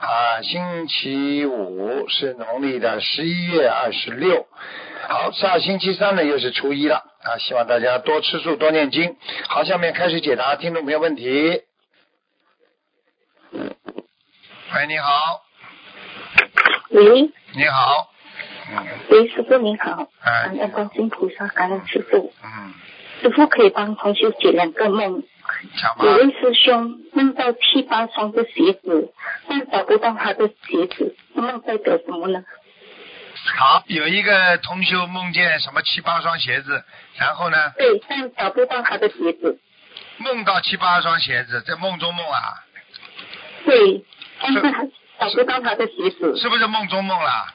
啊，星期五，是农历的十一月二十六。好，下星期三呢又是初一了啊！希望大家多吃素，多念经。好，下面开始解答听众朋友问题。喂，你好，喂，你好，嗯喂，师傅您好，哎感恩观世音菩萨，感恩师傅。嗯，师傅可以帮同学解两个梦。有。位师兄梦到七八双的鞋子，但找不到他的鞋子，梦代表什么呢？好，有一个同修梦见什么七八双鞋子，然后呢，对，但找不到他的鞋子。梦到七八双鞋子，在梦中梦啊，对，但是他找不到他的鞋子。是不是梦中梦啦？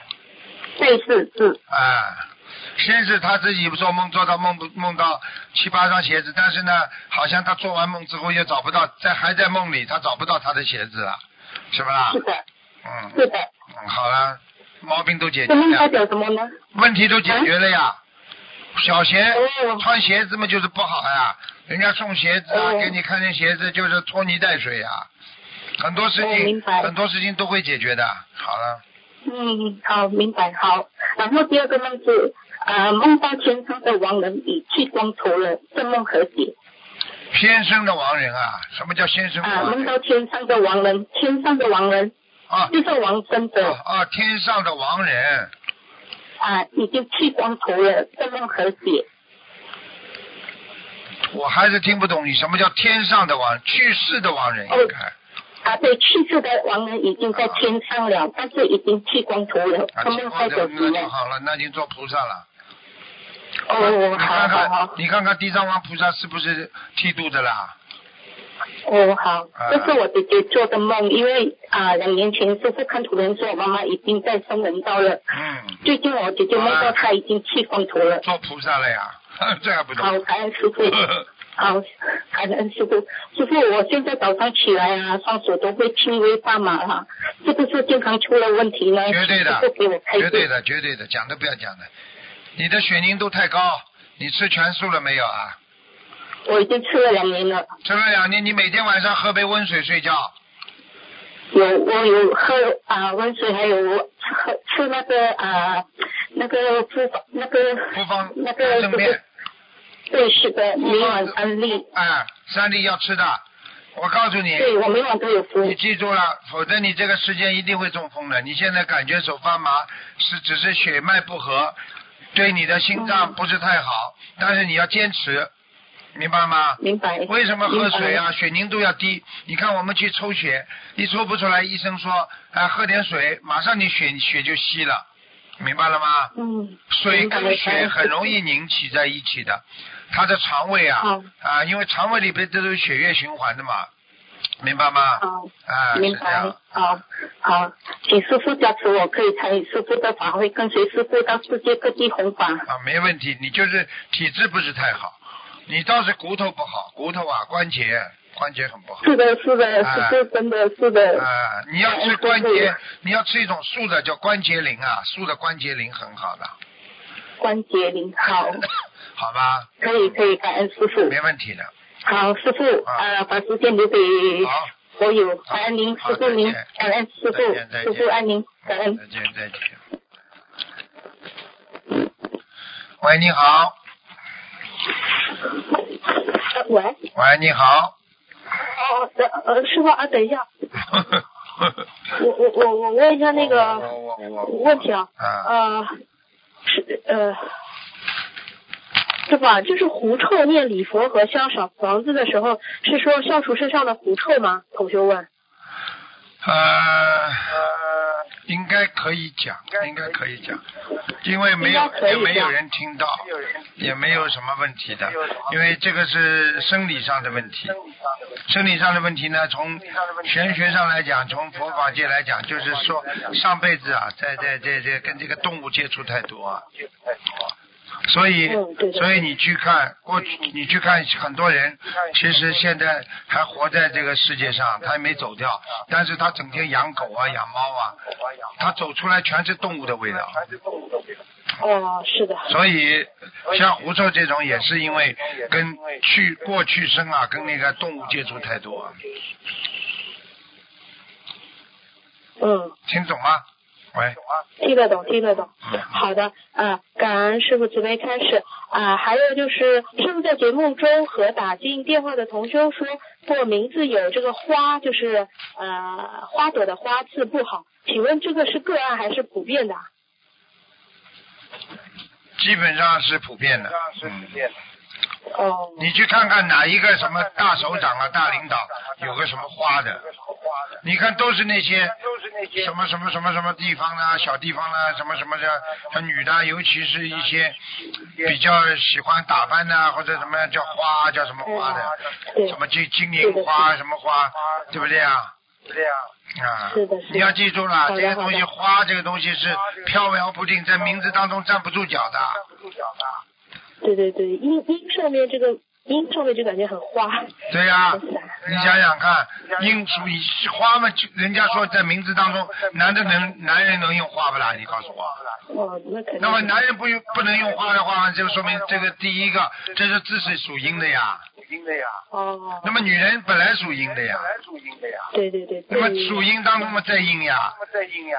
对，是是，啊，先是他自己做梦做到梦梦到七八双鞋子，但是呢，好像他做完梦之后又找不到，在还在梦里，他找不到他的鞋子了，是不啦是？的，嗯是的。嗯，好了，毛病都解决这梦代了，表什么呢？问题都解决了呀。小鞋哦穿鞋子嘛就是不好呀，人家送鞋子啊，哦给你看见鞋子就是拖泥带水呀，很多事情白很多事情都会解决的。好了，嗯，好，明白，好。然后第二个梦是，呃，梦到天上的亡人已剃光头了，这梦何解？天生的亡人啊，什么叫先生啊？梦到天上的亡人，天上的亡人啊就是亡生的啊啊！天上的亡人，啊，已经剃光头了，这梦何解？我还是听不懂你什么叫天上的亡，去世的亡人应该。啊，对，去世的亡人已经在天上了，但是已经剃光头了，那？就好了，那已经做菩萨了。哦，你好看看你看看地藏王菩萨是不是剃度的啦？哦好啊，这是我姐姐做的梦，因为啊，两年前师傅看图人说我妈妈已经在生人道了。嗯，最近我姐姐梦到她已经剃光头了。做菩萨了呀，这还不懂？好，感恩师傅。好，感恩师傅。师傅，我现在早上起来啊，双手都会轻微发麻啦，是不是健康出了问题呢？绝对的师给我开。绝对的，绝对的，讲都不要讲的。你的血凝度太高，你吃全素了没有啊？我已经吃了两年了，吃了两年，你每天晚上喝杯温水睡觉，有我有喝啊温水，还有喝吃那个啊那个复那个复方那个正面，对，是的，每晚三粒。哎，三粒要吃的。我告诉你，对，我每晚都有服。你记住了，否则你这个时间一定会中风的。你现在感觉手发麻，是只是血脉不和，对你的心脏不是太好，但是你要坚持，明白吗？明白。为什么喝水啊？血凝度要低。你看我们去抽血，一抽不出来，医生说，啊，喝点水，马上你血血就稀了，明白了吗？嗯。水跟血很容易凝起在一起的，他的肠胃啊好啊，因为肠胃里边都是血液循环的嘛，明白吗？好。啊，明白好，好，请师傅加持我，可以参与师傅的法会，跟随师傅到世界各地弘法。啊，没问题，你就是体质不是太好，你倒是骨头不好，骨头啊关节关节很不好。是的，是的，啊师傅真的是的。啊，你要吃哎关节，你要吃一种素的叫关节灵啊，素的关节灵很好的，关节灵好，好吧？可以可以，感恩师傅。没问题的。好，师傅，啊。呃，把时间留给好，所有，感恩您，师傅您感恩师傅，师傅爱您，感恩。再见再见。喂，你好。喂，喂，你好。哦，等呃，师傅啊，等一下，我我我我问一下那个问题啊，啊，呃，是呃，师傅啊，就是狐臭念礼佛和消小房子的时候，是说消除身上的狐臭吗？同学问。呃，应该可以讲，应该可以讲，因为没有也没有人听到，也没有什么问题的，因为这个是生理上的问题，生理上的问题呢，从玄学上来讲，从佛法界来讲，就是说上辈子啊，在在在在跟这个动物接触太多啊。所以，所以你去看过去，你去看很多人，其实现在还活在这个世界上，他也没走掉，但是他整天养狗啊，养猫啊，他走出来全是动物的味道。哦，是的。所以，像狐臭这种也是因为跟去过去生啊，跟那个动物接触太多。嗯。听懂吗？喂。听得懂，听得懂。好的，啊，感恩师傅慈悲开始啊。还有就是，师傅在节目中和打进电话的同修说过，名字有这个花，就是呃花朵的花字不好，请问这个是个案还是普遍的？基本上是普遍的。嗯。哦。你去看看哪一个什么大首长啊、大领导有个什么花的？你看都是那些什么什么什么什么地方啊、小地方啊，什么什么的，像女的，尤其是一些比较喜欢打扮的，或者什么叫花叫什么花的，什么金金银花什么花，对不对啊？对呀。啊。是的。你要记住了，这些东西花这个东西是飘摇不定，在名字当中站不住脚的。站不住脚的。对对对，音音上面这个。音上面就感觉很花，对呀，你想想看，音属于花嘛？就人家说在名字当中，男的能男人能用花不啦？你告诉我。哦，那肯定。那么男人不用不能用花的话，就说明这个第一个，这是字是属阴的呀。属阴的呀。哦。那么女人本来属阴的呀。本来属阴的呀。对对对。那么属阴当中嘛，在阴呀。在阴呀。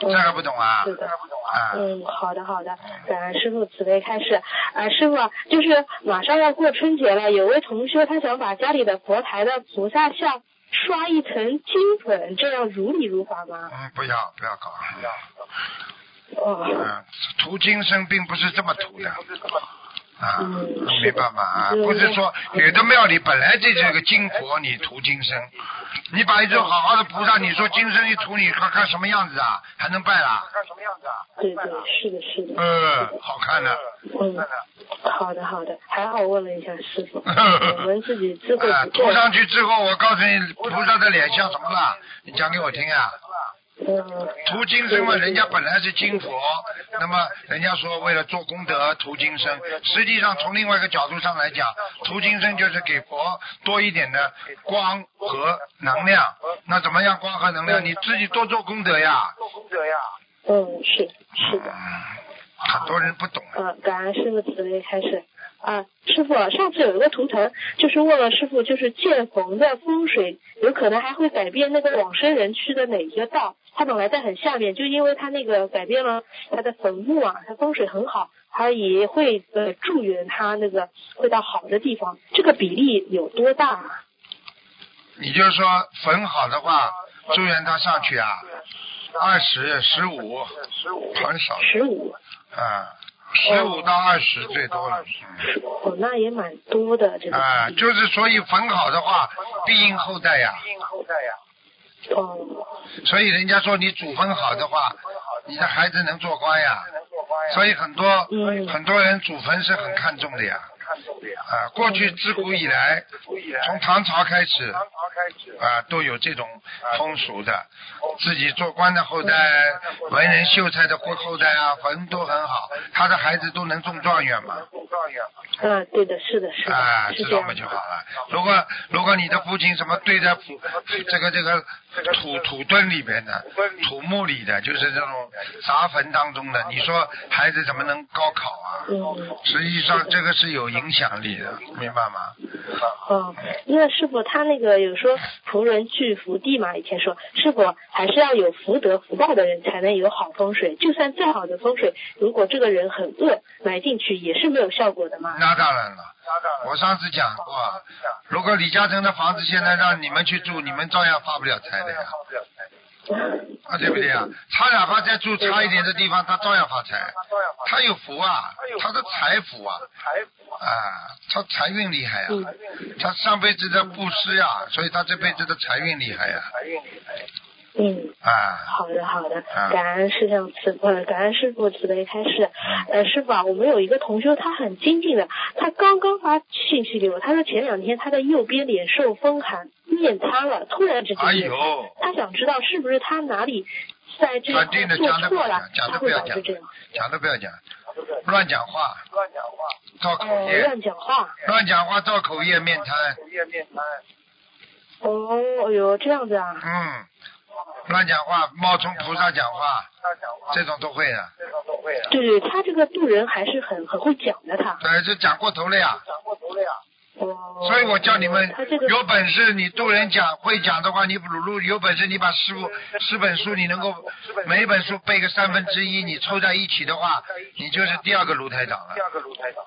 这个不懂啊？是的，不懂啊。嗯，好的好的，感恩师傅慈悲开示。啊，师傅，就是马上要过春节了，有位同学他想把家里的佛台的菩萨像刷一层金粉，这样如理如法吗？嗯，不要不要搞。不要。哦。嗯，涂金身并不是这么涂的。啊，没办法啊，不是说有的庙里本来这是个金佛，你涂金身，你把一尊好好的菩萨，你说金身一涂，你看看什么样子啊？还能拜啦？看什么样子啊？对对，是的，是的。嗯，好看的。嗯，好的好的，还好问了一下师傅，我们自己智慧不 涂上去之后，我告诉你，菩萨的脸像什么了？你讲给我听啊。涂金生嘛，人家本来是金佛，那么人家说为了做功德涂金生，实际上从另外一个角度上来讲，涂金生就是给佛多一点的光和能量。那怎么样光和能量？你自己多做功德呀。做功德呀。嗯，是是的。很多人不懂。嗯，感恩师傅慈悲开始。啊，师傅，上次有一个图腾，就是问了师傅，就是建坟的风水，有可能还会改变那个往生人去的哪一个道？他本来在很下面，就因为他那个改变了他的坟墓啊，他风水很好，他也会呃祝愿他那个会到好的地方，这个比例有多大？你就是说坟好的话，祝愿他上去啊，二十、十五，很少。十五。啊。十五到二十最多了，哦，那也蛮多的这个。啊，就是所以坟好的话，必应后代呀。必应后代呀。哦。所以人家说你祖坟好的话，你的孩子能做官呀。所以很多很多人祖坟是很看重的呀。啊，过去自古以来，从唐朝开始，啊，都有这种风俗的。自己做官的后代，文人秀才的后后代啊，坟都很好，他的孩子都能中状元嘛。中状元。啊，对的，是的，是的。啊，知道嘛就好了。如果如果你的父亲什么对待这个这个土土墩里边的土墓里的，就是这种杂坟当中的，你说孩子怎么能高考啊？嗯。实际上这个是有影响力的，明白吗？哦，因为师傅他那个有说仆人去福地嘛，以前说师傅还是要有福德福报的人才能有好风水，就算再好的风水，如果这个人很恶，埋进去也是没有效果的嘛。那当然了，我上次讲过，如果李嘉诚的房子现在让你们去住，你们照样发不了财的呀。啊，对不对啊？他哪怕再住差一点的地方，他照样发财。他有福啊，他的财福啊。啊，他财运厉害啊！他上辈子的布施呀，所以他这辈子的财运厉害呀。嗯，啊，好的好的。啊，感恩师像慈呃，感恩师傅慈悲开示。呃，师傅啊，我们有一个同修，他很精进的，他刚刚发信息给我，他说前两天他的右边脸受风寒，面瘫了，突然之间哎面瘫，呦，他想知道是不是他哪里在这块做错了讲，讲他会都不要讲导致这样。讲都不要讲，乱讲话，乱讲话，造口哦，业，乱讲话。乱讲话造口业面瘫，哦，哎呦，这样子啊。嗯，乱讲话冒充菩萨讲话，这种都会的，对对，他这个渡人还是很很会讲的，他。对，这讲过头了呀。哦。所以我叫你们有本事，你渡人讲会讲的话，你鲁鲁有本事，你把师傅十本书，你能够每本书背个三分之一，你凑在一起的话，你就是第二个卢台长了，第二个卢台长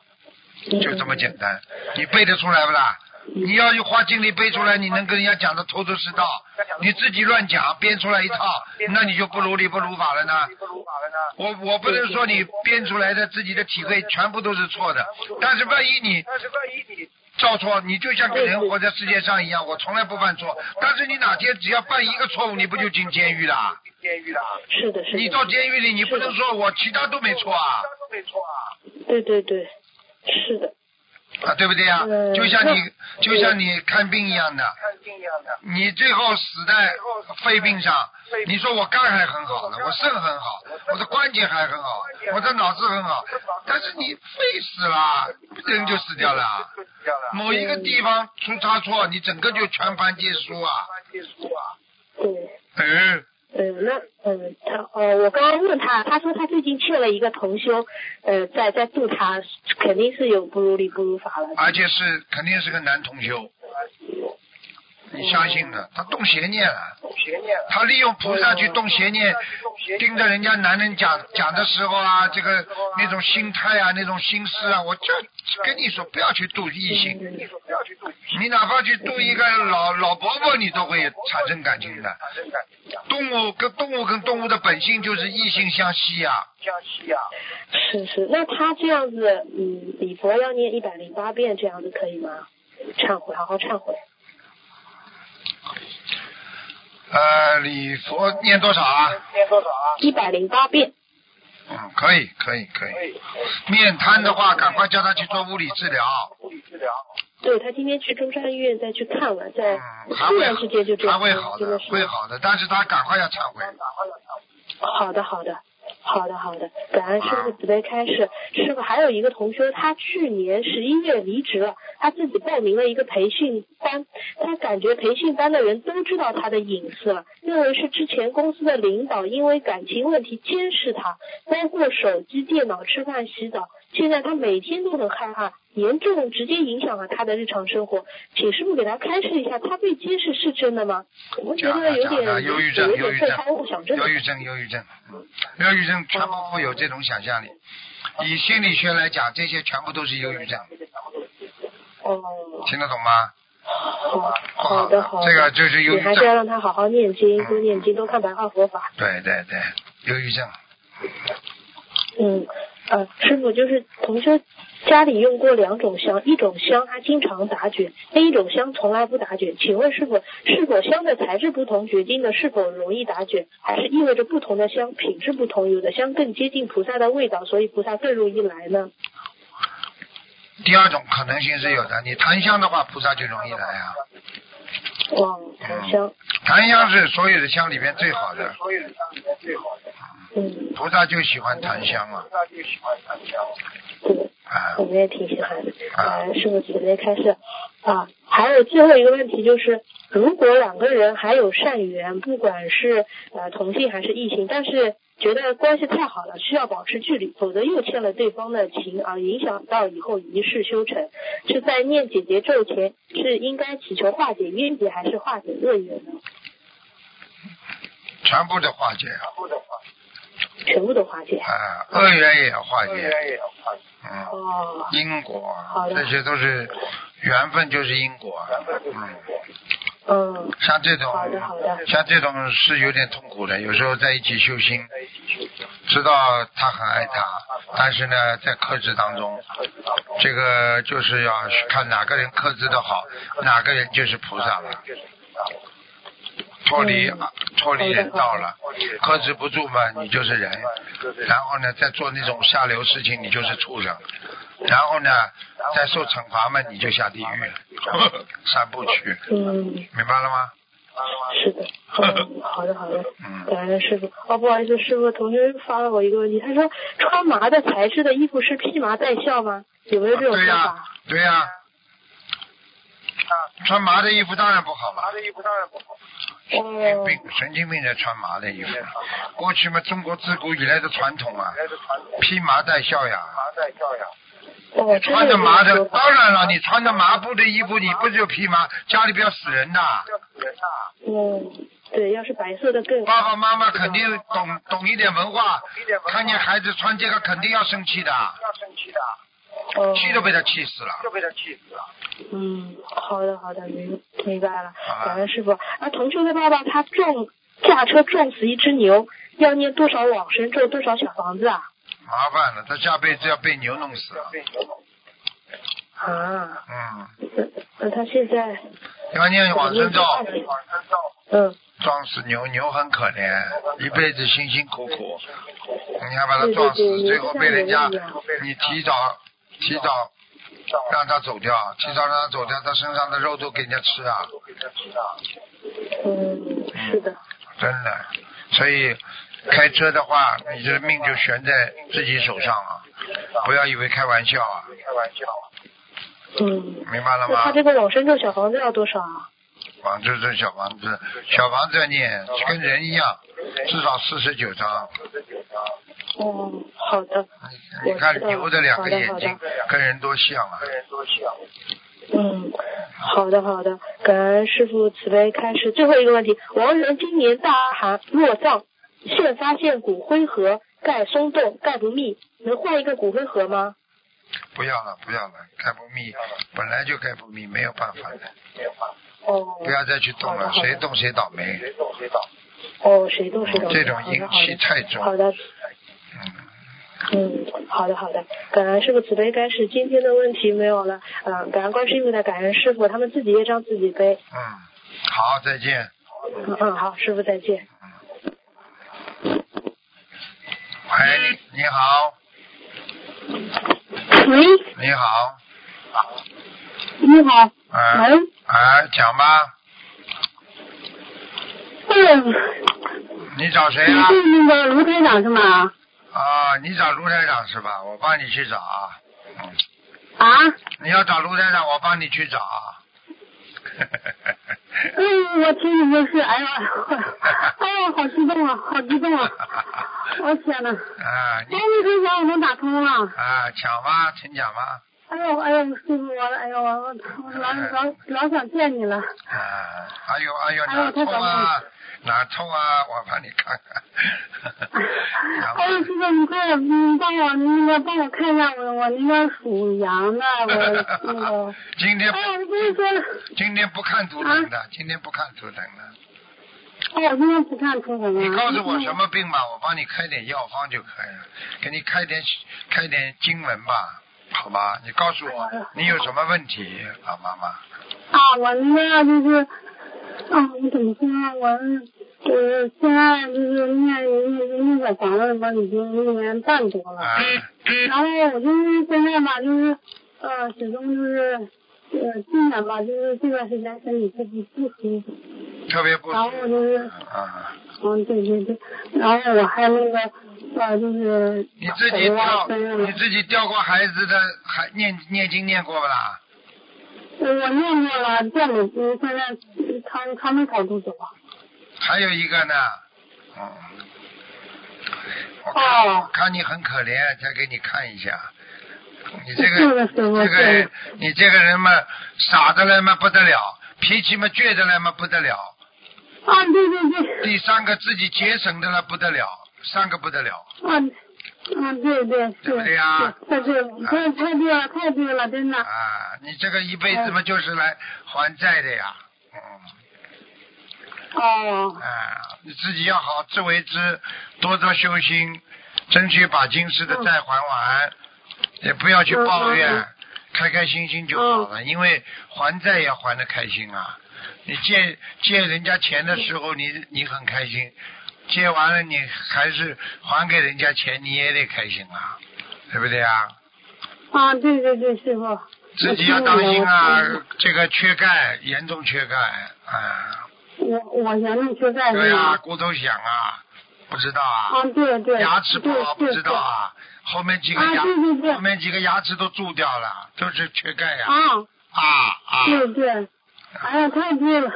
就这么简单。你背得出来不啦？你要有花精力背出来，你能跟人家讲的头头是道。你自己乱讲，编出来一套，那你就不如理不如法了呢。我我不能说你编出来的自己的体会全部都是错的，但是万一你照错，你就像个人活在世界上一样，我从来不犯错。但是你哪天只要犯一个错误，你不就进监狱了？监狱了是的，是的。你到监狱里，你不能说我其他都没错啊其他都没错啊，对对对，是的。啊，对不对呀？嗯就像你就像你看病一样的，你最后死在肺病上，你说我肝还很好呢，我肾很好，我的关节还很好，我的脑子很好，但是你肺死了，人就死掉了。某一个地方出差错，你整个就全盘皆输啊。对。嗯，嗯，那嗯，他呃，我刚刚问他，他说他最近欠了一个同修，呃，在在度他，肯定是有不如理不如法了。而且是肯定是个男同修，你相信的，他动邪念了，他利用菩萨去动邪念，盯着人家男人讲讲的时候啊，这个那种心态啊，那种心思啊，我就跟你说，不要去度异性，你哪怕去度一个老老伯伯，你都会产生感情的。动物跟动物跟动物的本性就是异性相吸啊、是是，那他这样子，嗯，礼佛要念一百零八遍，这样子可以吗？忏悔，好好忏悔。呃，礼佛念多少啊？念多少啊一百零八遍。嗯，可以，可以，可以。面瘫的话，赶快叫他去做物理治疗。物理治疗对他今天去中山医院再去看了，在突然之间就这还样，会好的，会好的，但是他赶快要忏悔。好的，好的，好的，好的，感恩师傅慈悲开示。师傅还有一个同学，他去年十一月离职了，他自己报名了一个培训班，他感觉培训班的人都知道他的隐私了，认为是之前公司的领导因为感情问题监视他，包括手机、电脑、吃饭、洗澡，现在他每天都很害怕，严重直接影响了他的日常生活。请师傅给他开示一下，他被监视是真的吗？我觉得有点忧郁症，有忧郁症点被害妄想症忧郁症，忧郁症，嗯忧郁症全部会有这种想象力。以心理学来讲，这些全部都是忧郁症，哦。听得懂吗？好好的好的，这个就是忧郁症你还是要让他好好念经，嗯多念经，多看白话佛法。对对对，忧郁症。嗯，呃，师傅就是同修家里用过两种香，一种香他经常打卷，另一种香从来不打卷。请问师傅，是否香的材质不同，决定的是否容易打卷，还是意味着不同的香品质不同，有的香更接近菩萨的味道，所以菩萨更容易来呢？第二种可能性是有的，你檀香的话，菩萨就容易来啊。哇，檀香，檀香是所有的香里面最好的，所有的香里面最好的嗯，菩萨就喜欢檀香啊。对。啊我们也挺喜欢的。啊呃，师傅直接开始啊。还有最后一个问题就是，如果两个人还有善缘，不管是呃同性还是异性，但是觉得关系太好了，需要保持距离，否则又欠了对方的情，而影响到以后一世修成，是在念姐姐咒前是应该祈求化解冤结，还是化解恶缘呢？全部的化解，全部都化解。啊，恶缘也要化解，嗯，哦，因果这些都是缘分，就是因果，嗯，嗯，像这种好的好的。像这种是有点痛苦的，有时候在一起修心，知道他很爱他，但是呢，在克制当中，这个就是要看哪个人克制的好，哪个人就是菩萨了。脱离嗯。脱离人道了，克制不住嘛，你就是人，然后呢，再做那种下流事情，你就是畜生，然后呢，再受惩罚嘛，你就下地狱了，三部曲，嗯，明白了吗？是的，嗯，好的好的，嗯感恩师傅。哦，不好意思，师傅，同学发了我一个问题，他说穿麻的材质的衣服是披麻戴孝吗？有没有这种说对呀、法？对呀、啊穿麻的衣服当然不好，麻的衣服当然不好。神经哦病，神经病才穿麻的衣服。过去嘛，中国自古以来的传统啊，披麻戴孝呀。哦，穿着麻的，当然了，你穿着麻布的衣服，你不就披麻？家里不要死人的。嗯，对，要是白色的更爸爸妈妈肯定懂懂一点文化，看见孩子穿这个肯定要生气的，要生气的哦，气都被他气死了。都被他气死了嗯，好的好的，明明白了，啊感恩师傅。那，同修的爸爸他撞驾车撞死一只牛，要念多少往生咒，多少小房子啊？麻烦了，他下辈子要被牛弄死了。啊，嗯，那那他现在要念往生咒，嗯。撞死牛，牛很可怜，一辈子辛辛苦苦，你还把它撞死，最后被人家你提早提早让他走掉，提早让他走掉，他身上的肉都给人家吃啊，嗯，是的，真的。所以开车的话，你这命就悬在自己手上啊，不要以为开玩笑啊，开玩笑嗯。明白了吗他？这个往生咒小房子要多少啊？房子这小房子，小房子要念，跟人一样，至少四十九张。哦，好的，你看牛的两个眼睛跟人多像啊跟人多像啊！嗯，好的好的，感恩师傅慈悲开示。最后一个问题，亡人今年大寒落葬，现发现骨灰盒盖松动，盖不密，能换一个骨灰盒吗？不要了，不要了，盖不密，本来就盖不密，没有办法的，没有哦，不要再去动了，谁动谁倒霉谁动谁倒霉。哦，谁动谁倒霉。这种阴气太重好的，嗯，嗯，好的好的，感恩师傅慈悲该是。今天的问题没有了，嗯、感恩观世音菩萨，感恩师傅，他们自己业障自己背。嗯，好，再见。嗯嗯，好，师傅再见。喂，你好，喂，你好，你好，哎、喂，哎，讲吧，嗯，你找谁啊？是那个卢台长是吗？啊，你找卢台长是吧？我帮你去找啊。嗯，啊？你要找卢台长，我帮你去找啊。嗯，我听你就是，哎呀，哎呀，好激动啊，好激动啊！我天呐，啊，哎，你你可想我能打通了。啊，抢吧，请抢吧。哎呦，哎呦，师傅，我，哎呦，我老老老想见你了。啊，哎呦哎呦，哪痛啊？哪痛啊？我帮你看看。哎呦，师傅，你快，你帮我，你那个帮我看一下我我那个属羊的，我 那个，今天哎，我跟你说，今天不看图腾的，今天不看图腾的。哎，我今天不看图腾了。你告诉我什么病吧，我帮你开点药方就可以了，给你开点开点经文吧，好吧？你告诉我你有什么问题，老妈妈？啊，我那个就是，啊，我怎么说呢？我就是现在就是念念念小房子嘛，已经一年半多了。啊，然后我就是现在吧，就是呃，始终就是呃，今年吧，就是这段时间身体特别不舒服。特别不舒服然后舒就是服啊。嗯，对对对，然后我还那个呃，就是你自己掉，你自己掉过孩子的，还念念经念过不啦？我念过了，见了，嗯，现在他他们跑肚子了。还有一个呢，嗯，我看、哦看你很可怜，再给你看一下。你这个这个人，你这个人嘛，傻的来嘛不得了，脾气嘛倔的来嘛不得了。啊，对对对。第三个自己节省的了不得了，三个不得了。啊，嗯，对对是，对不对呀是太对了，太太对了，太对了，真的。啊，你这个一辈子嘛就是来还债的呀，嗯。哦，啊，你自己要好自为之，多多修心，争取把今世的债还完，也不要去抱怨，开开心心就好了。因为还债也还的开心啊，你借借人家钱的时候，你你很开心，借完了你还是还给人家钱，你也得开心啊，对不对啊？啊，对对对，师傅。自己要当心啊，这个缺钙，严重缺钙，啊。我我严重缺钙对啊，骨头响啊，不知道啊。啊，对对。牙齿不好，不知道啊。后面几个牙，后面几个牙齿都蛀掉了，都是缺钙呀。啊啊啊！对对，哎呀，太对了，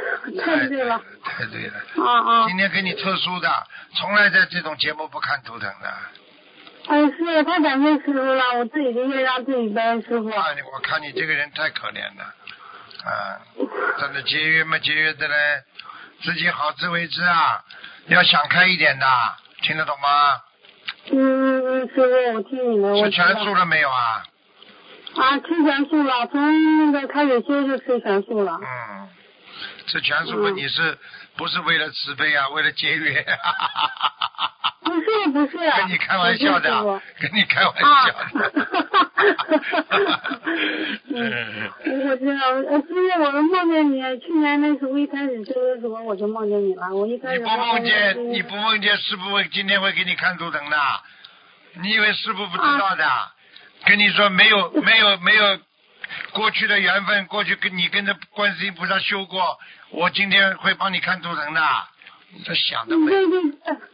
太对了，太对了。啊啊！今天给你特殊的，从来在这种节目不看图腾的。哎，是太感谢师傅了，我自己就业让自己背，师傅。啊，我看你这个人太可怜了，啊，真的节约嘛节约的嘞，自己好自为之啊，要想开一点的，听得懂吗？嗯，师傅，我听你的，我吃全素了没有啊？啊，吃全素了，从那个开始修就吃全素了。嗯，吃全素嘛，你是不是为了慈悲啊？为了节约？不是不是，跟你开玩笑的，跟你开玩笑的。嗯，我知道，呃，师傅，我梦见你，去年那时候一开始修的时候我就梦见你了，我一开始。你不梦见，你不梦见，师傅会今天会给你看图腾的。你以为师傅不知道的？跟你说，没有没有没有过去的缘分，过去跟你跟着观世音菩萨修过，我今天会帮你看图腾的。你这想的美，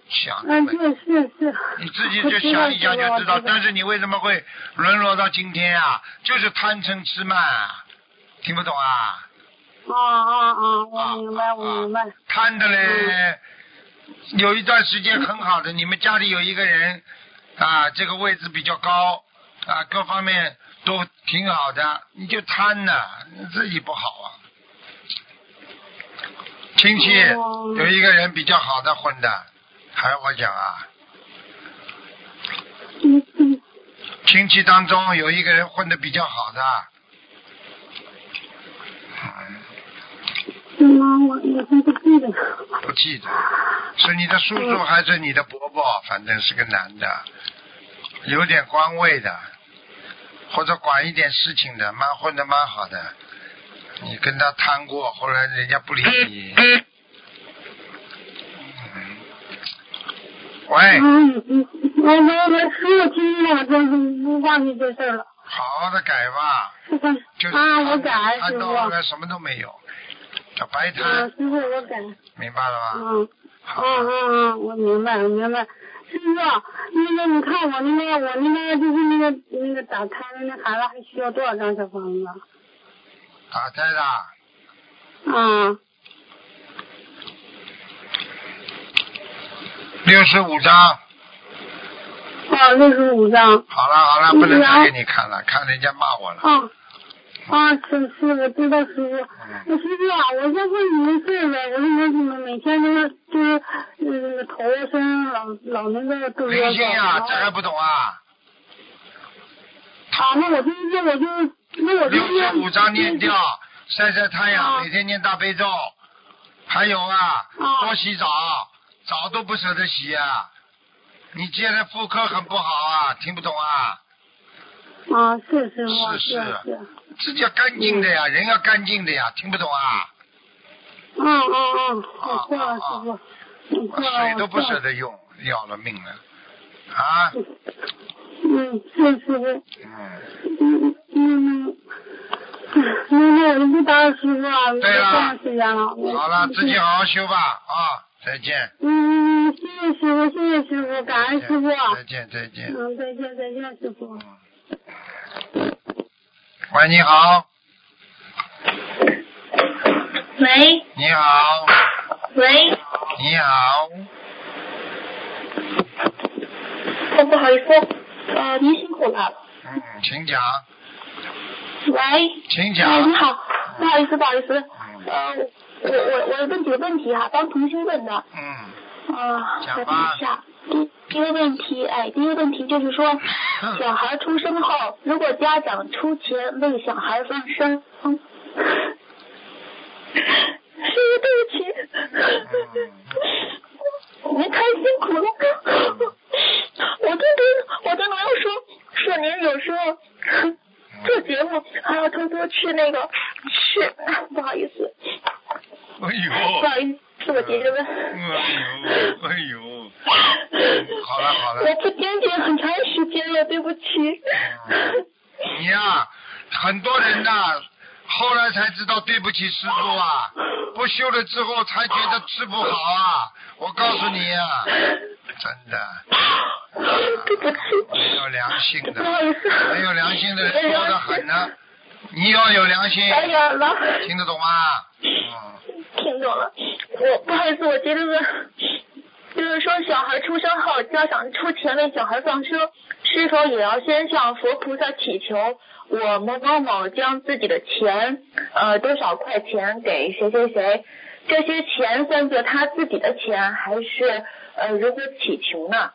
想的美，是是是。你自己就想一想就知道。但是你为什么会沦落到今天啊？就是贪嗔痴慢，听不懂啊？啊啊啊！我明白，我明白。贪的嘞，有一段时间很好的，你们家里有一个人啊，这个位置比较高啊，各方面都挺好的，你就贪呢，自己不好啊。亲戚有一个人比较好的混的，还要我讲啊？亲戚当中有一个人混的比较好的。妈，我我不记得。不记得，是你的叔叔还是你的伯伯？反正是个男的，有点官位的，或者管一点事情的，蛮混的蛮好的。你跟他谈过，后来人家不理你。喂。嗯嗯，我我我师傅听了，真不忘记这事了。好好的改吧。就啊，我改师傅。看到什么都没有，叫白谈。师傅，我改。明白了吗？嗯。好。嗯嗯嗯，我明白，我明白。师傅，那个你看我那个我那个就是那个那个打胎的那孩子还需要多少张小房子？打胎的。嗯。六十五张。啊，六十五张。好了好了，不能再给你看了，看人家骂我了。啊啊，是是，我知道师傅。那师傅啊，我再问你一个事呗，我说怎么每天都是就是那个头身上老老那个都灵性呀，这还不懂啊？啊，那我就是我就那我六十五张念掉，晒晒太阳，每天念大悲咒，还有啊，多洗澡，澡都不舍得洗啊。你现在妇科很不好啊，听不懂啊？啊，是是是是是。自己要干净的呀，人要干净的呀，听不懂啊？嗯嗯嗯，我错了，师傅，我水都不舍得用，要了命了，啊？嗯，是师傅。嗯。嗯嗯。那那我就不打扰师傅了，对了。长时间了。好了，自己好好修吧，啊，再见。嗯，谢谢师傅，谢谢师傅，感恩师傅。再见再见。嗯，再见再见，师傅。喂，你好。喂。你好。喂。你好。哦，不好意思，呃，您辛苦了。嗯，请讲。喂。请讲。哎，你好，不好意思，不好意思，呃，我我我问几个问题哈，帮同学问的。嗯。啊，讲吧。一下。第第一个问题，哎，第一个问题就是说，小孩出生后，如果家长出钱为小孩放生，嗯，师傅对不起，您太辛苦了，我真的我真的要说说您有时候 做节目还要偷偷去那个去，不好意思，哎呦。不好意思，我接着问。哎呦，哎呦，好了好了。我不坚定很长时间了，对不起。你呀，很多人呐，后来才知道对不起师傅啊，不修了之后才觉得吃不好啊。我告诉你呀，真的。对不起。没有良心的。没有良心的人多得很呢。你要有良心。哎呀了。听得懂吗？嗯。听懂了。我不好意思，我接着问。就是说，小孩出生后，家长出钱为小孩放生，是否也要先向佛菩萨祈求，我某某某将自己的钱，呃，多少块钱给谁谁谁？这些钱算作他自己的钱，还是呃如何祈求呢？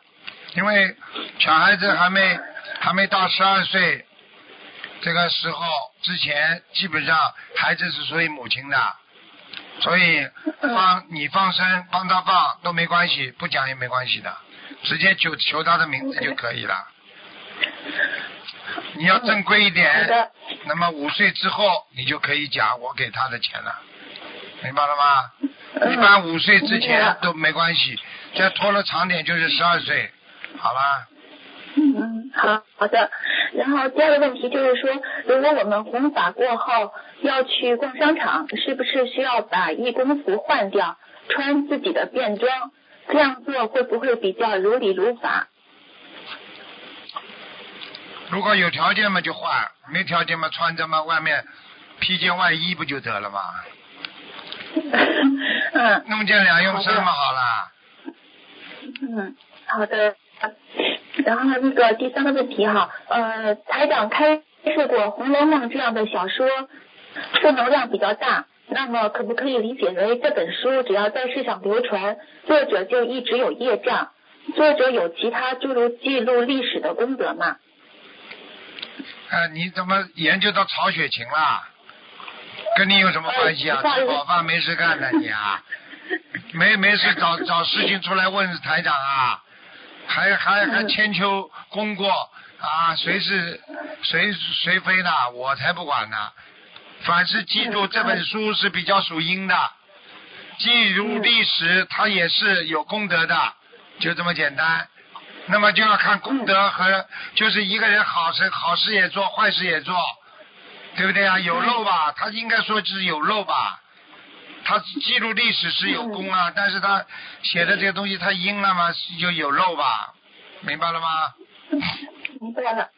因为小孩子还没还没到十二岁这个时候之前，基本上孩子是属于母亲的。所以放你放生帮他放都没关系，不讲也没关系的，直接求求他的名字就可以了。你要正规一点，那么五岁之后你就可以讲我给他的钱了，明白了吗？一般五岁之前都没关系，再拖了长点就是十二岁，好了。嗯嗯，好好的。然后第二个问题就是说，如果我们弘法过后要去逛商场，是不是需要把义工服换掉，穿自己的便装？这样做会不会比较如理如法？如果有条件嘛就换，没条件嘛穿着嘛外面披件外衣不就得了吗？嗯。弄件两用衫嘛好了。嗯，好的。然后那个第三个问题哈，呃，台长开示过《红楼梦》这样的小说，负能量比较大，那么可不可以理解为这本书只要在世上流传，作者就一直有业障？作者有其他诸如记录历史的功德吗？啊，你怎么研究到曹雪芹了？跟你有什么关系啊？吃饱饭没事干的你啊？没没事找找事情出来问台长啊？还还还千秋功过啊？谁是谁谁非呢？我才不管呢！凡是记住这本书是比较属阴的，记录历史它也是有功德的，就这么简单。那么就要看功德和就是一个人好事好事也做，坏事也做，对不对啊？有漏吧？他应该说是有漏吧？他记录历史是有功啊，但是他写的这个东西太阴了嘛，就有漏吧？明白了吗？明白了。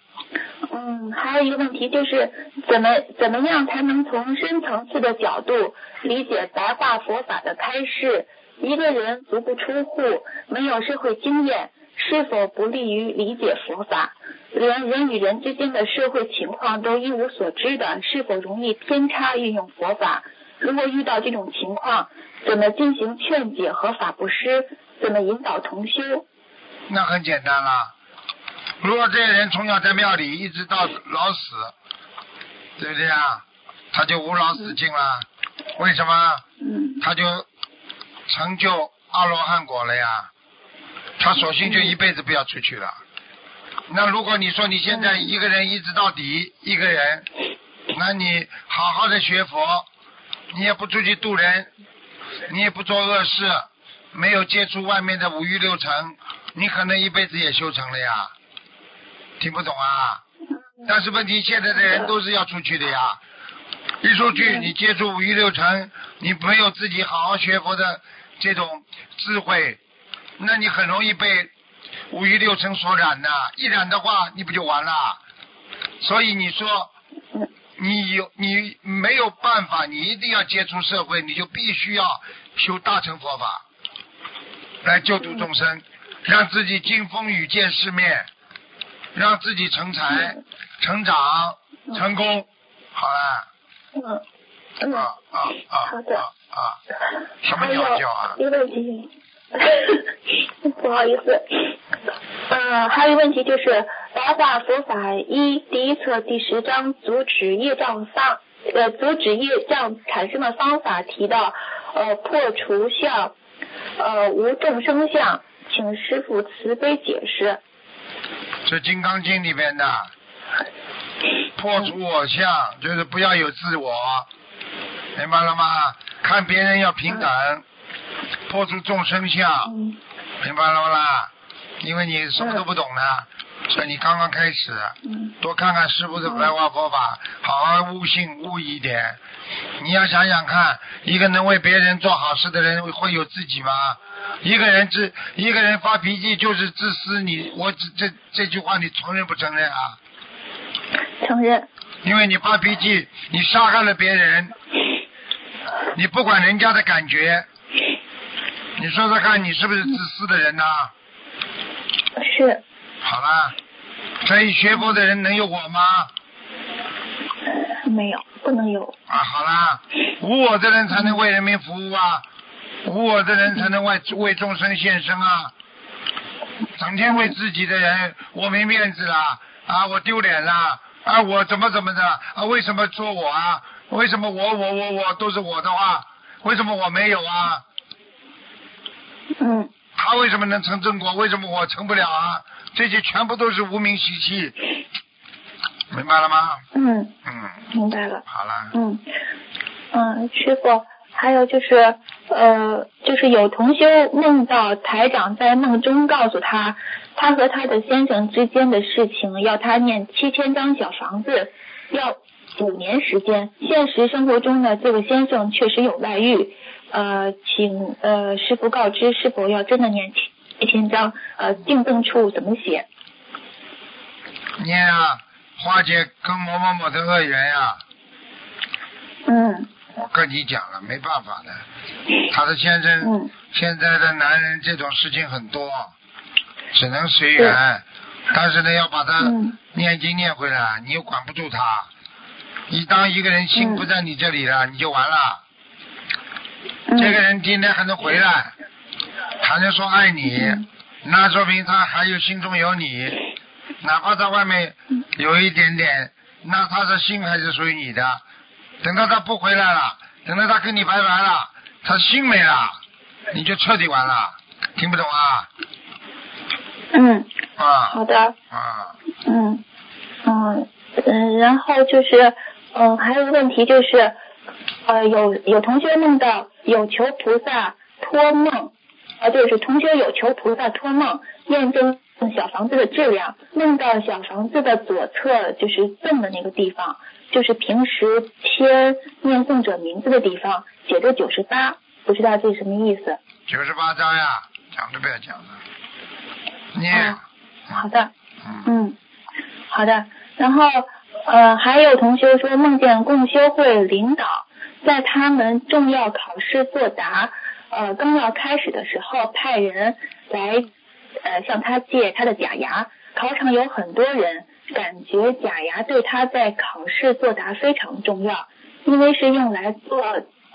嗯，还有一个问题就是，怎么怎么样才能从深层次的角度理解白话佛法的开示？一个人足不出户，没有社会经验，是否不利于理解佛法？连人与人之间的社会情况都一无所知的，是否容易偏差运用佛法？如果遇到这种情况，怎么进行劝解和法布施？怎么引导同修？那很简单了。如果这些人从小在庙里一直到老死，对不对啊？他就无老死尽了。为什么？他就成就阿罗汉果了呀。他索性就一辈子不要出去了。那如果你说你现在一个人一直到底，一个人，那你好好的学佛。你也不出去渡人，你也不做恶事，没有接触外面的五欲六尘，你可能一辈子也修成了呀。听不懂啊？但是问题现在的人都是要出去的呀。一出去，你接触五欲六尘，你没有自己好好学佛的这种智慧，那你很容易被五欲六尘所染呐。一染的话，你不就完了？所以你说。你有你没有办法，你一定要接触社会，你就必须要修大乘佛法，来救度众生，让自己经风雨见世面，让自己成才、成长、成功，好了。嗯嗯啊啊啊！好的啊，什么鸟叫啊？一个问题，不好意思。嗯，还有一个问题就是。白话佛法一第一册第十章阻止业障方呃阻止业障产生的方法提到呃破除相呃无众生相，请师傅慈悲解释。这《金刚经》里边的破除我相，就是不要有自我，明白了吗？看别人要平等，破除众生相，嗯明白了吗啦？因为你什么都不懂呢，所以你刚刚开始，嗯多看看师傅的白话佛法，好好悟性悟一点。你要想想看，一个能为别人做好事的人会有自己吗？一个人自一个人发脾气就是自私，你我这这这句话你承认不承认啊？承认。因为你发脾气，你伤害了别人，你不管人家的感觉，你说说看，你是不是自私的人呐、是好啦，所以学佛的人能有我吗？没有，不能有。啊，好啦，无我的人才能为人民服务啊，无我的人才能为为众生献身啊。整天为自己的人，我没面子啦，啊，我丢脸啦，啊，我怎么怎么的，啊，为什么说我啊？为什么我我我我都是我的话，为什么我没有啊？嗯他为什么能成正果？为什么我成不了啊？这些全部都是无名习气，明白了吗？嗯，嗯，明白了。好了，嗯嗯，师傅，还有就是呃，就是有同修梦到台长在梦中告诉他，他和他的先生之间的事情，要他念七千张小房子，要五年时间。现实生活中呢，这个先生确实有外遇，呃，请呃师傅告知是否要真的念七七千张，呃，定正处怎么写？念啊，化解跟某某某的恶缘呀、嗯我跟你讲了，没办法的。他的先生、嗯现在的男人这种事情很多，只能随缘。但是呢，要把他嗯念经念回来，你又管不住他。你当一个人心不在你这里了，你就完了。嗯这个人今天还能回来，还能说爱你，嗯那说明他还有心中有你。哪怕在外面有一点点，那他的心还是属于你的。等到他不回来了，等到他跟你拜拜了，他心没了，你就彻底完了。听不懂啊？嗯，啊好的。啊！嗯嗯嗯，然后就是嗯，还有个问题就是，呃，有有同学梦到有求菩萨托梦，啊，对是同学有求菩萨托梦验证小房子的质量，梦到小房子的左侧就是赠的那个地方，就是平时签念诵者名字的地方，写着九十八，不知道这是什么意思？九十八章呀，讲都不要讲了。念，好的。嗯，嗯，好的。然后呃，还有同学说梦见共修会领导在他们重要考试作答，呃，刚要开始的时候派人来呃向他借他的假牙。考场有很多人，感觉假牙对他在考试作答非常重要，因为是用来做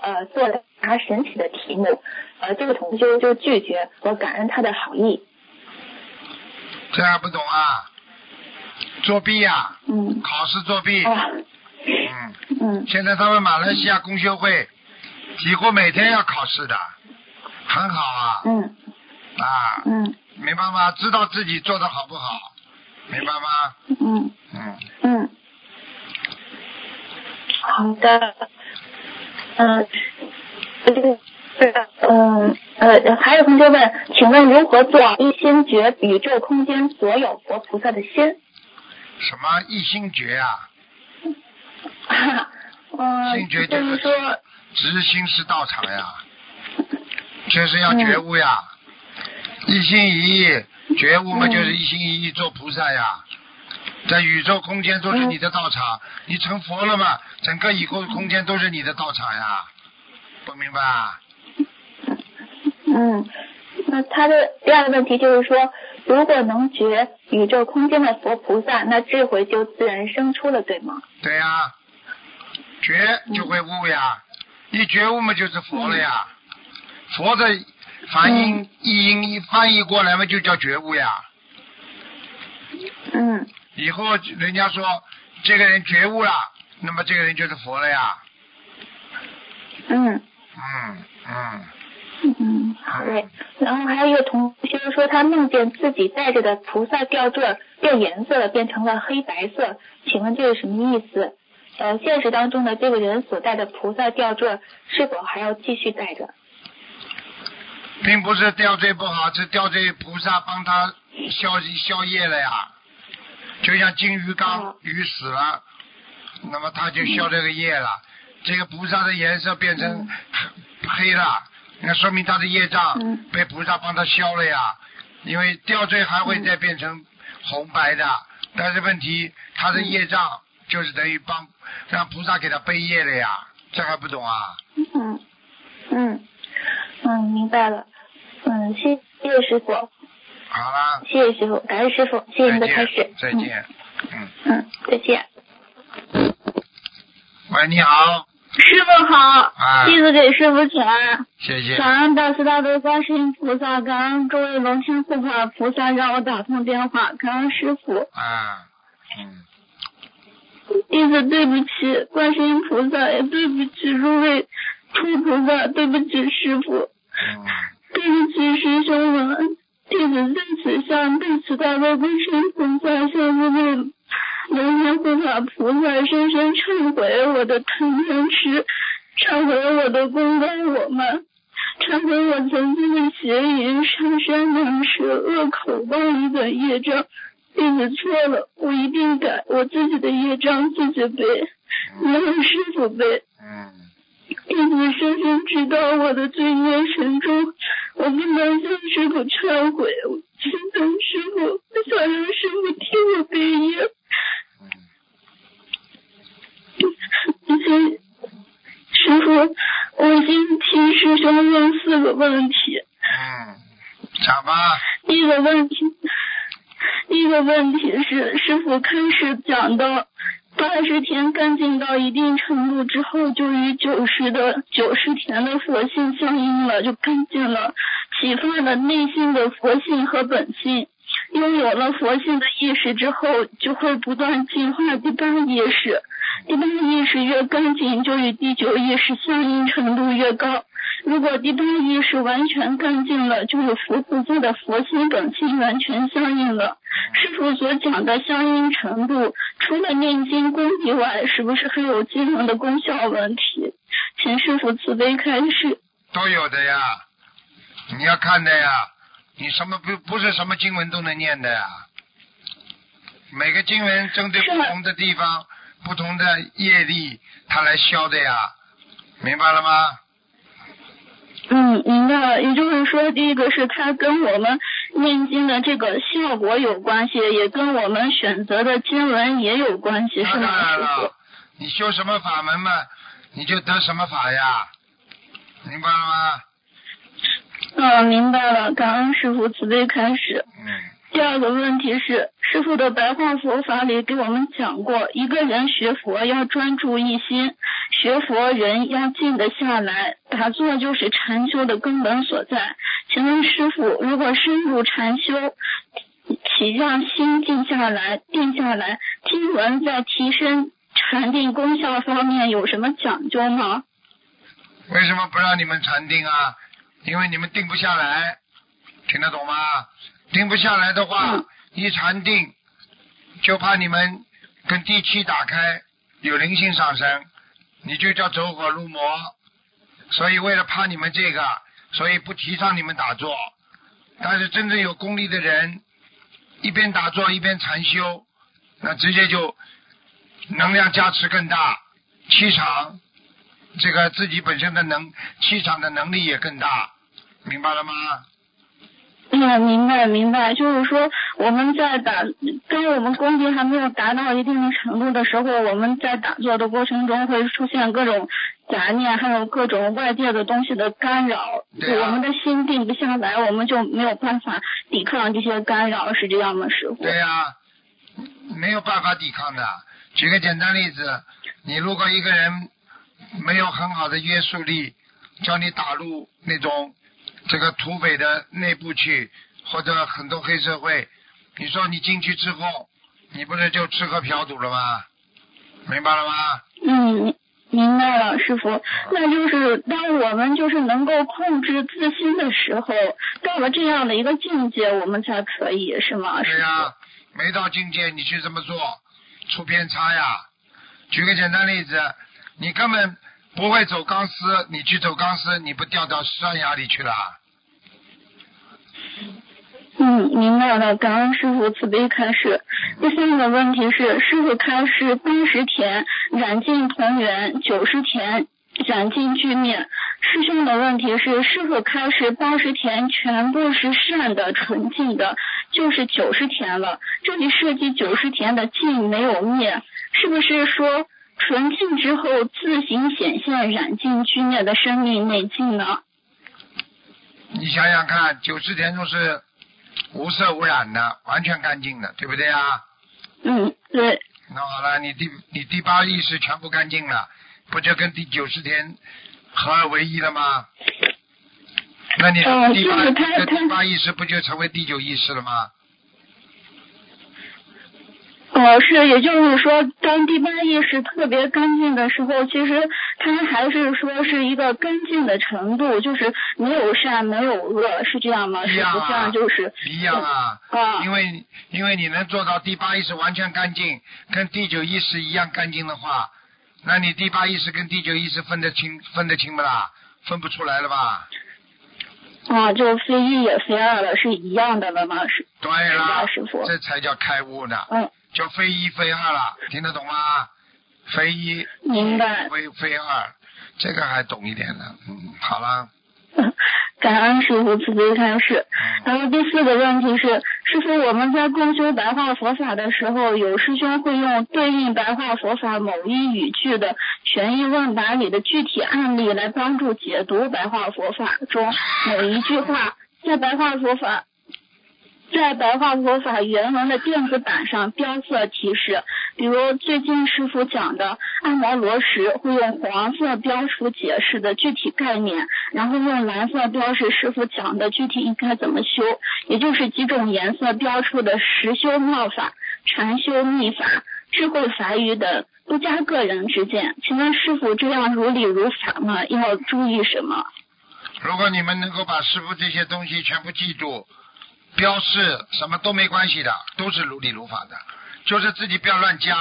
呃作答神奇的题目。呃，这个同修就拒绝和感恩他的好意。这还不懂啊？作弊呀、嗯。考试作弊。啊。嗯。嗯现在他们马来西亚公修会几乎每天要考试的，很好啊。嗯啊，嗯明白吗？知道自己做的好不好，明白吗？嗯嗯，嗯，好的，嗯，对的嗯呃，还有同学问，请问如何做一心觉宇宙空间所有佛菩萨的心？什么一心觉啊？嗯，心觉就就是是说，直心是道场呀，就是要觉悟呀，一心一意觉悟嘛，嗯就是一心一意做菩萨呀。在宇宙空间都是你的道场，你成佛了嘛？整个宇宙空间都是你的道场呀，不明白啊？嗯，那他的第二个问题就是说，如果能觉宇宙空间的佛菩萨，那智慧就自然生出了，对吗？对呀、觉就会悟呀，一觉悟嘛就是佛了呀。佛的梵音、译音一翻译过来嘛，就叫觉悟呀。嗯以后人家说这个人觉悟了，那么这个人就是佛了呀。嗯。嗯嗯，嗯，好嘞。然后还有一个同学说，他梦见自己戴着的菩萨吊坠变颜色了，变成了黑白色，请问这是什么意思？呃现实当中的这个人所戴的菩萨吊坠是否还要继续戴着？并不是吊坠不好，是吊坠菩萨帮他消消业了呀。就像金鱼缸哦鱼死了，那么他就消这个业了。这个菩萨的颜色变成黑了，那说明他的业障嗯被菩萨帮他消了呀。因为吊坠还会再变成红白的，但是问题他的业障就是等于帮让菩萨给他背业了呀，这还不懂啊？嗯嗯嗯，明白了。嗯，谢谢谢师傅，好啦，谢谢师傅，感谢师傅，谢谢您的开始。再见。嗯，嗯，再见。喂，你好，师傅好，啊，弟子给师傅请安。谢谢。感恩大慈大悲观世音菩萨，感恩诸位龙天护法菩萨让我打通电话，感恩师傅。啊，嗯，弟子对不起观世音菩萨，也对不起诸位诸菩萨，对不起师傅，嗯，对不起师兄们。弟子在此向大慈大悲观世音菩萨，向诸位龙天护法菩萨深深忏悔我的贪嗔痴，忏悔我的功高我慢。忏悔我曾经的邪淫、杀生、难舌、恶口、妄语等业障，弟子错了，我一定改，我自己的业障自己背，没有师傅背。弟子深深知道我的罪孽深重，我不能向师傅忏悔，我心疼师傅，我想让师傅替我背业。嗯，谢师傅，我先替师兄问四个问题。嗯，讲吧，第一个问题，第一个问题是，师傅开始讲到八十天干净到一定程度之后，就与九十的九十天的佛性相应了，就干净了，启发了内心的佛性和本性。拥有了佛性的意识之后，就会不断进化第八意识。第八意识越干净，就与第九意识相应程度越高。如果第八意识完全干净了，就与佛菩萨的佛心本性完全相应了。师傅所讲的相应程度，除了念经功以外，是不是还有技能的功效问题？请师傅慈悲开示。都有的呀，你要看的呀，你什么不不是什么经文都能念的呀，每个经文针对不同的地方、不同的业力，它来消的呀，明白了吗？嗯，明白了。也就是说，第一个是它跟我们念经的这个效果有关系，也跟我们选择的经文也有关系，是吗当，然了？，你修什么法门嘛，你就得什么法呀，明白了吗？嗯，明白了。感恩师傅慈悲开始。嗯，第二个问题是，师傅的白话佛法里给我们讲过，一个人学佛要专注一心，学佛人要静得下来，打坐就是禅修的根本所在。请问师傅，如果深入禅修，起让心静下来、定下来，听闻在提升禅定功效方面有什么讲究吗？为什么不让你们禅定啊？因为你们定不下来，听得懂吗？定不下来的话，嗯一禅定就怕你们跟地气打开，有灵性上升，你就叫走火入魔。所以为了怕你们这个，所以不提倡你们打坐。但是真正有功力的人，一边打坐一边禅修，那直接就能量加持更大，气场这个自己本身的能气场的能力也更大，明白了吗？嗯，明白明白，就是说我们在打，当我们功力还没有达到一定的程度的时候，我们在打坐的过程中会出现各种杂念，还有各种外界的东西的干扰，对啊我们的心定不下来，我们就没有办法抵抗这些干扰，是这样吗，师傅？对呀、没有办法抵抗的。举个简单例子，你如果一个人没有很好的约束力，叫你打入那种这个土匪的内部去，或者很多黑社会，你说你进去之后，你不是就吃喝嫖赌了吗？明白了吗？嗯，明白了，师傅。那就是当我们就是能够控制自心的时候，到了这样的一个境界，我们才可以，是吗？师对呀、傅？没到境界你去这么做，出偏差呀。举个简单例子，你根本不会走钢丝，你去走钢丝，你不掉到山崖里去了？嗯，明白了，感恩师傅慈悲开示。第三个问题是，师傅开示八十田染尽同源，九十田染尽俱灭。师兄的问题是，师傅开示八十田全部是善的纯净的，就是九十田了。这里涉及九十田的尽没有灭，是不是说纯净之后自行显现染尽俱灭的生命内境呢？你想想看，九十田中是无色无染的，完全干净的，对不对啊？嗯，对。那好了，你第你第八意识全部干净了，不就跟第九十天合二为一了吗？那你哦第八、就是第八意识不就成为第九意识了吗？哦，是，也就是说，当第八意识特别干净的时候，其实它还是说是一个干净的程度，就是没有善，没有恶，是这样吗？是不一样啊这样就是一样啊，啊因为因为你能做到第八意识完全干净，跟第九意识一样干净的话，那你第八意识跟第九意识分得清分得清不啦？分不出来了吧？啊，就非一也非二了，是一样的了吗？是，对啦，师傅这才叫开悟呢，嗯，叫非一非二了，听得懂吗？非一明白。非非二，这个还懂一点呢。嗯，好了，感恩师傅慈悲开示。嗯，然后第四个问题是，师傅，我们在共修白话佛法的时候，有师兄会用对应白话佛法某一语句的玄义问答里的具体案例来帮助解读白话佛法中某一句话，在白话佛法。在白话佛法原文的电子版上标色提示，比如最近师傅讲的按摩罗时会用黄色标出解释的具体概念，然后用蓝色标示师傅讲的具体应该怎么修，也就是几种颜色标出的实修妙法、禅修秘法、智慧法语等，不加个人之见。请问师傅这样如理如法吗？要注意什么？如果你们能够把师傅这些东西全部记住，标示什么都没关系的，都是如理如法的，就是自己不要乱加、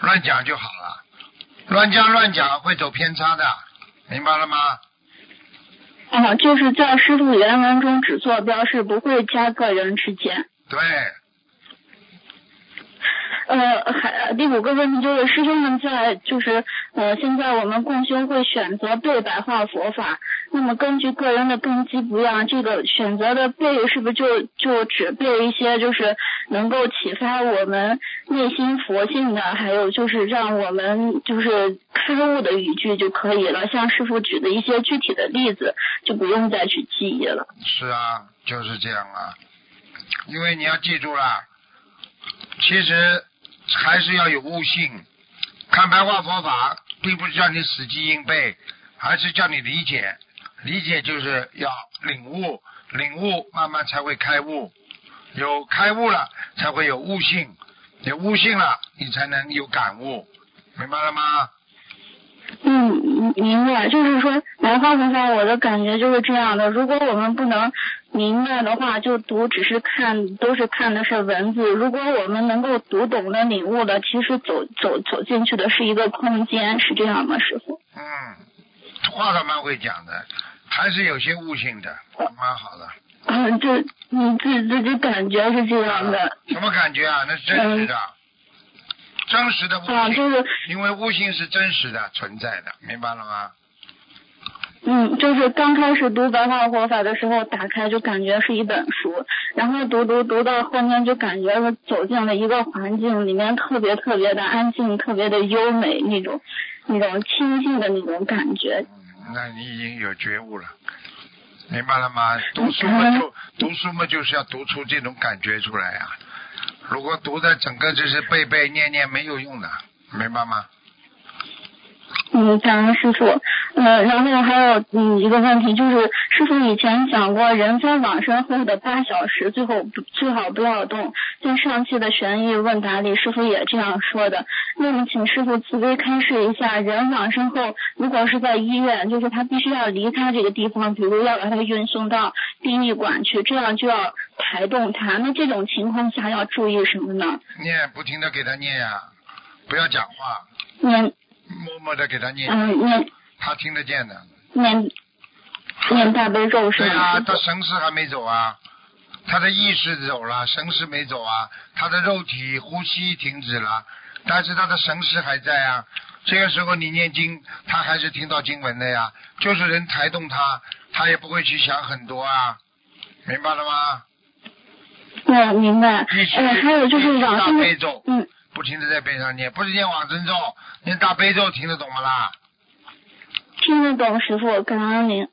乱讲就好了。乱加乱讲会走偏差的，明白了吗？哦，就是在师傅原文中只做标示，不会加个人之间。对，呃，还第五个问题就是师兄们在就是呃，现在我们共修会选择背白话佛法，那么根据个人的根基不一样，这个选择的背是不是就就只背一些就是能够启发我们内心佛性的，还有就是让我们就是开悟的语句就可以了？像师傅举的一些具体的例子，就不用再去记忆了。是啊，就是这样啊。因为你要记住了，其实还是要有悟性。看白话佛法，并不是叫你死记硬背，而是叫你理解。理解就是要领悟，领悟慢慢才会开悟。有开悟了，才会有悟性。有悟性了，你才能有感悟。明白了吗？嗯，明白，就是说白话佛法，我的感觉就是这样的。如果我们不能明白的话，就读只是看，都是看的是文字。如果我们能够读懂的、领悟的，其实走走走进去的是一个空间，是这样吗，师傅？嗯，话倒蛮会讲的，还是有些悟性的，蛮好的。嗯，这你自自己感觉是这样的。什么感觉啊？那是真实的，真实的悟性。啊，就是因为悟性是真实的存在的，明白了吗？嗯，就是刚开始读白话佛法的时候，打开就感觉是一本书，然后读读读到后面就感觉是走进了一个环境里面，特别特别的安静，特别的优美那种那种清静的那种感觉。嗯，那你已经有觉悟了，明白了吗？读书嘛就读书嘛，就是要读出这种感觉出来呀、如果读的整个就是背背念念没有用的，明白吗？嗯，感恩师傅。呃，然后还有嗯一个问题就是，师傅以前讲过，人在往生后的八小时，最后不最好不要动。在上期的悬疑问答里，师傅也这样说的。那么，请师傅慈悲开示一下，人往生后，如果是在医院，就是他必须要离开这个地方，比如要把他运送到殡仪馆去，这样就要抬动他。那这种情况下要注意什么呢？念，不停的给他念呀、不要讲话，念默默的给他念，嗯念。他听得见的。念念大悲咒是对啊，他神识还没走啊，他的意识走了，神识没走啊，他的肉体呼吸停止了，但是他的神识还在啊。这个时候你念经，他还是听到经文的呀，就是人抬动他，他也不会去想很多啊，明白了吗？嗯，明白。嗯呃，还有就是必须大往生的悲咒，嗯，不停的在边上念，不是念往生咒，念大悲咒，听得懂吗啦？听得懂师傅，感恩您。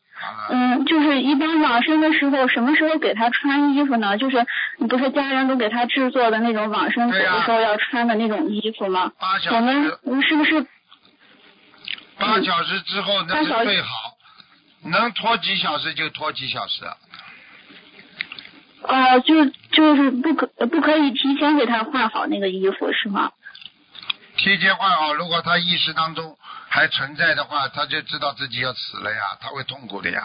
嗯，就是一般往生的时候，什么时候给他穿衣服呢？就是你不是家人都给他制作的那种往生走的时候要穿的那种衣服吗？八小我们是不是八小时之后那是最好，能拖几小时就拖几小时。啊、就就是不可不可以提前给他换好那个衣服是吗？提前换好，如果他意识当中还存在的话，他就知道自己要死了呀，他会痛苦的呀。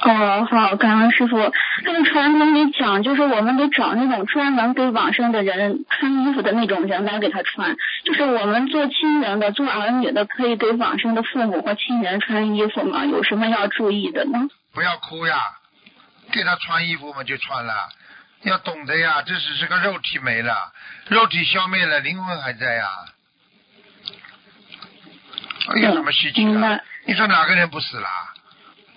哦，好，感恩师傅。按传统里讲，就是我们得找那种专门给往生的人穿衣服的那种人来给他穿。就是我们做亲人的、做儿女的，可以给往生的父母或亲人穿衣服吗？有什么要注意的呢？不要哭呀，给他穿衣服嘛就穿了，要懂得呀，这只是个肉体没了，肉体消灭了，灵魂还在呀。哎有什么稀奇的明白？你说哪个人不死啦？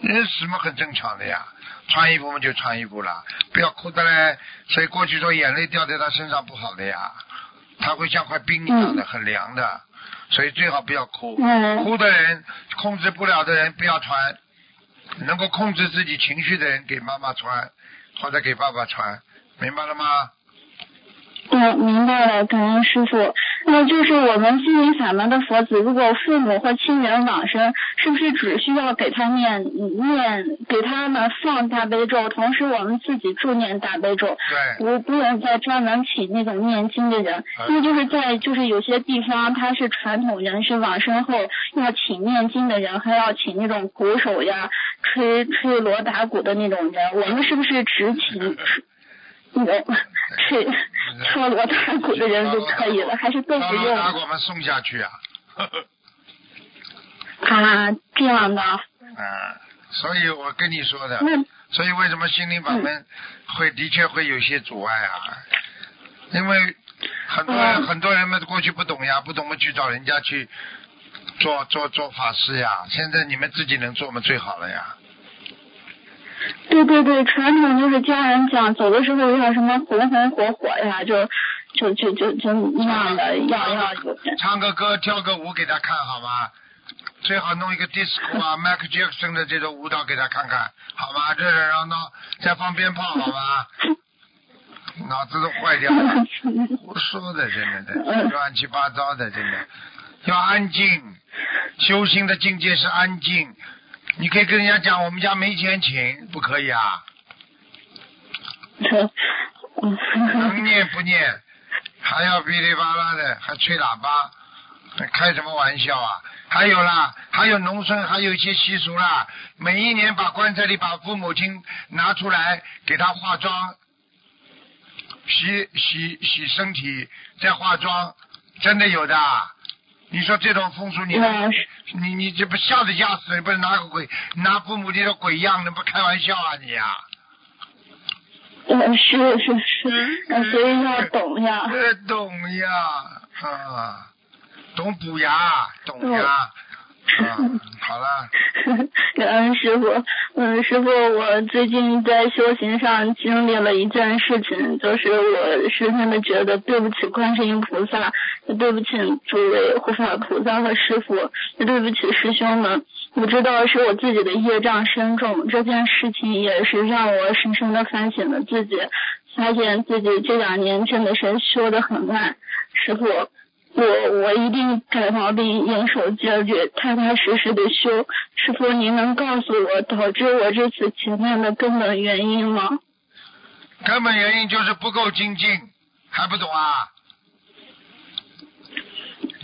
人死嘛很正常的呀，穿衣服嘛就穿衣服了，不要哭的嘞。所以过去说眼泪掉在他身上不好的呀，他会像块冰一样的，很凉的，所以最好不要哭。嗯哭的人控制不了的人不要穿，能够控制自己情绪的人给妈妈穿，或者给爸爸穿，明白了吗？嗯，明白了，感恩师傅。那就是我们心灵法门的佛子，如果父母或亲人往生，是不是只需要给他念念给他们放大悲咒，同时我们自己助念大悲咒，对，不不用再专门请那种念经的人，因为就是在就是有些地方他是传统人是往生后要请念经的人，还要请那种鼓手呀、吹吹锣打鼓的那种人，我们是不是只请 那种吹敲锣打鼓的人就可以了，还是都不用拿我们送下去啊。啊？这样的，嗯，所以我跟你说的，那所以为什么心灵法门会的确会有些阻碍啊？因为很多人、嗯很多人们过去不懂呀，不懂么去找人家去做做做法事呀。现在你们自己能做么最好了呀。对对对，传统就是家人讲走的时候要什么红红火火呀，就就就就就那样的，要要。唱个歌跳个舞给他看好吗？最好弄一个 disco 啊，Michael Jackson 的这种舞蹈给他看看，好吗？热热闹闹，再放鞭炮，好吗？脑子都坏掉了，胡说的，真的的，乱七八糟的，真的。要安静，修行的境界是安静。你可以跟人家讲，我们家没钱请，不可以啊？能念不念？还要噼里啪啦的，还吹喇叭，开什么玩笑啊？还有啦，还有农村还有一些习俗啦，每一年把棺材里把父母亲拿出来给他化妆，洗洗洗身体，再化妆，真的有的。你说这种风俗你能嗯你你这不吓得吓死，你不是拿个鬼拿父母亲的鬼样，你不开玩笑啊你啊、嗯，是是是，呃所以要懂呀。呃，懂呀，啊，懂补牙，懂呀，啊，好了，感恩师傅，嗯，师傅，我最近在修行上经历了一件事情，就是我深深的觉得对不起观世音菩萨，也对不起诸位护法菩萨和师傅，也对不起师兄们。我知道是我自己的业障深重，这件事情也是让我深深的反省了自己，发现自己这两年真的是修得很慢。师傅，我我一定改毛病，严守戒律，踏踏实实的修。师傅，您能告诉我导致我这次劫难的根本原因吗？根本原因就是不够精进，还不懂啊？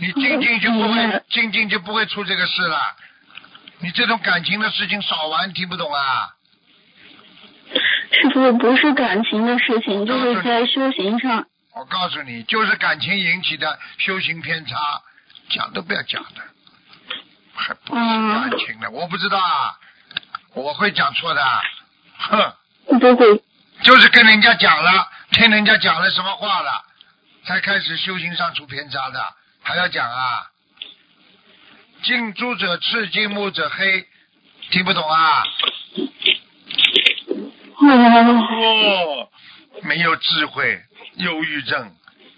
你精进就不会，精进就不会出这个事了。你这种感情的事情少玩，听不懂啊？师傅，不是感情的事情，就是在修行上。我告诉你，就是感情引起的修行偏差，讲都不要讲的，还不是感情的，我不知道啊，我会讲错的，哼，不会，就是跟人家讲了，听人家讲了什么话了，才开始修行上出偏差的，还要讲啊？近朱者赤，近墨者黑，听不懂啊？哦，没有智慧，忧郁症，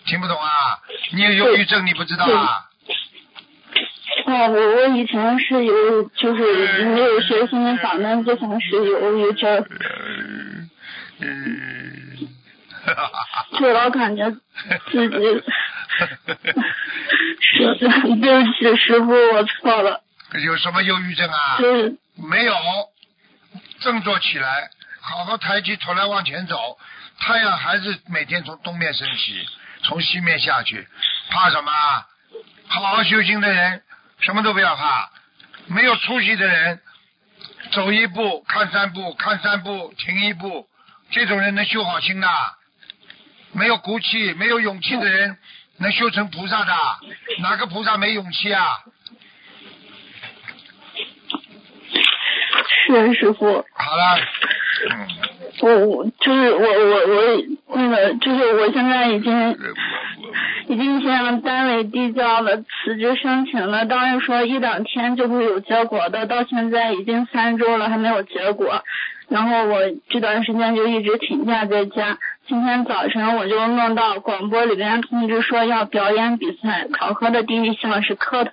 听不懂啊？你有忧郁症，你不知道啊？啊，我我以前是有，就是没有学心法门之前是有忧郁症。嗯，就老感觉自己，是对不起师傅，我错了。有什么忧郁症啊？对。没有，振作起来。好好抬起头来往前走，太阳还是每天从东面升起，从西面下去，怕什么？好好修行的人什么都不要怕，没有出息的人走一步看三步，看三步停一步，这种人能修好心的？没有骨气、没有勇气的人能修成菩萨的？哪个菩萨没勇气啊？是师傅。好了。我我就是我我我那个就是我现在已经已经向单位递交了辞职申请了，当时说一两天就会有结果的，到现在已经三周了还没有结果，然后我这段时间就一直请假在家。今天早晨我就弄到广播里边通知说要表演比赛，考核的第一项是磕头，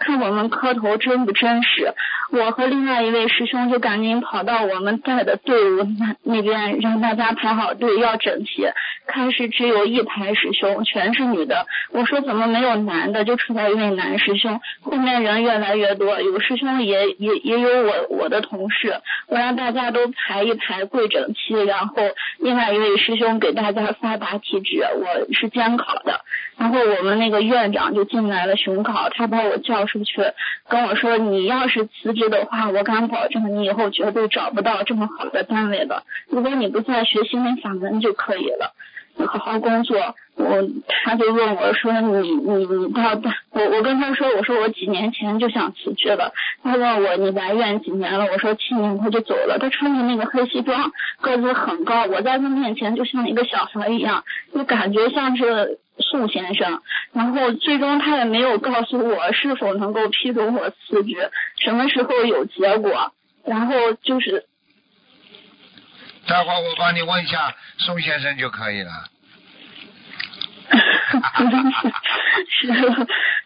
看我们磕头真不真实。我和另外一位师兄就赶紧跑到我们带的队伍那那边，让大家排好队要整齐。开始只有一排师兄，全是女的。我说怎么没有男的？就出来一位男师兄。后面人越来越多，有师兄也也也有我我的同事。我让大家都排一排跪整齐，然后另外一位师兄。给大家发答题纸，我是监考的。然后我们那个院长就进来了巡考，他把我叫出去，跟我说：“你要是辞职的话，我敢保证你以后绝对找不到这么好的单位了。如果你不再学新闻法门就可以了。”好好工作，我他就问我说你你你到我我跟他说我说我几年前就想辞职了，他问我你来院几年了，我说七年他就走了，他穿着那个黑西装，个子很高，我在他面前就像一个小孩一样，就感觉像是宋先生，然后最终他也没有告诉我是否能够批准我辞职，什么时候有结果，然后就是。待会儿我帮你问一下宋先生就可以了。是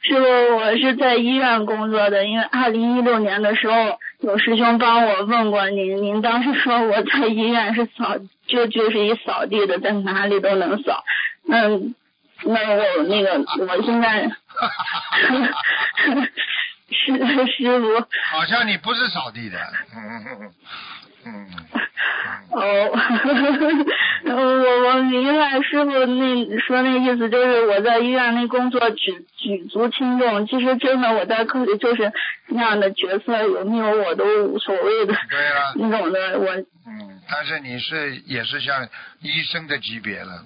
是傅，我是在医院工作的，因为二零一六年的时候有师兄帮我问过您，您当时说我在医院是扫就就是一扫地的，在哪里都能扫。嗯，那我那个我现在 是师傅。好像你不是扫地的。嗯。哦，我我明白师傅那说那意思，就是我在医院那工作举举足轻重。其实真的我在科里就是那样的角色，有没有我都无所谓的。对啊。那种的我。嗯，但是你是也是像医生的级别了，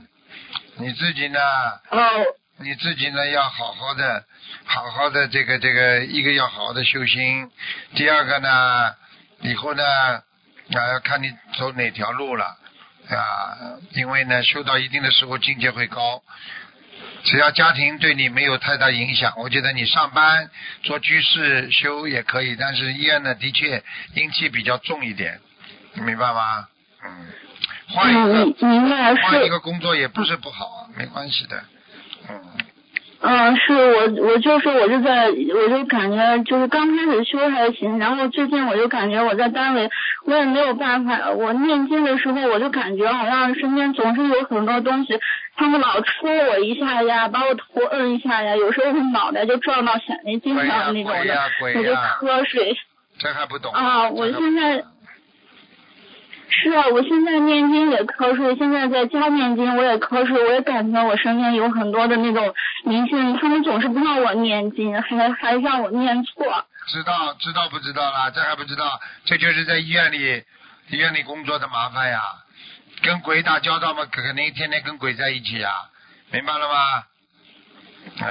你自己呢？哦。你自己呢要好好的，好好的这个这个一个要好好的修心，第二个呢以后呢。啊，要看你走哪条路了啊！因为呢，修到一定的时候，境界会高。只要家庭对你没有太大影响，我觉得你上班做居士修也可以。但是医院呢，的确阴气比较重一点，明白吗？嗯，换一个换一个工作也不是不好，没关系的。嗯。嗯，是我，我就是我就在，我就感觉就是刚开始修还行，然后最近我就感觉我在单位，我也没有办法，我念经的时候我就感觉好像身边总是有很多东西，他们老戳我一下呀，把我头摁一下呀，有时候我脑袋就撞到显微镜上那种的，我就瞌睡。这还不懂啊？我现在。是啊，我现在念经也瞌睡，现在在家念经我也瞌睡，我也感觉我身边有很多的那种灵性，他们总是不让我念经，还还让我念错。知道知道不知道啦？这还不知道？这就是在医院里医院里工作的麻烦呀，跟鬼打交道嘛，肯定天天跟鬼在一起呀，明白了吗？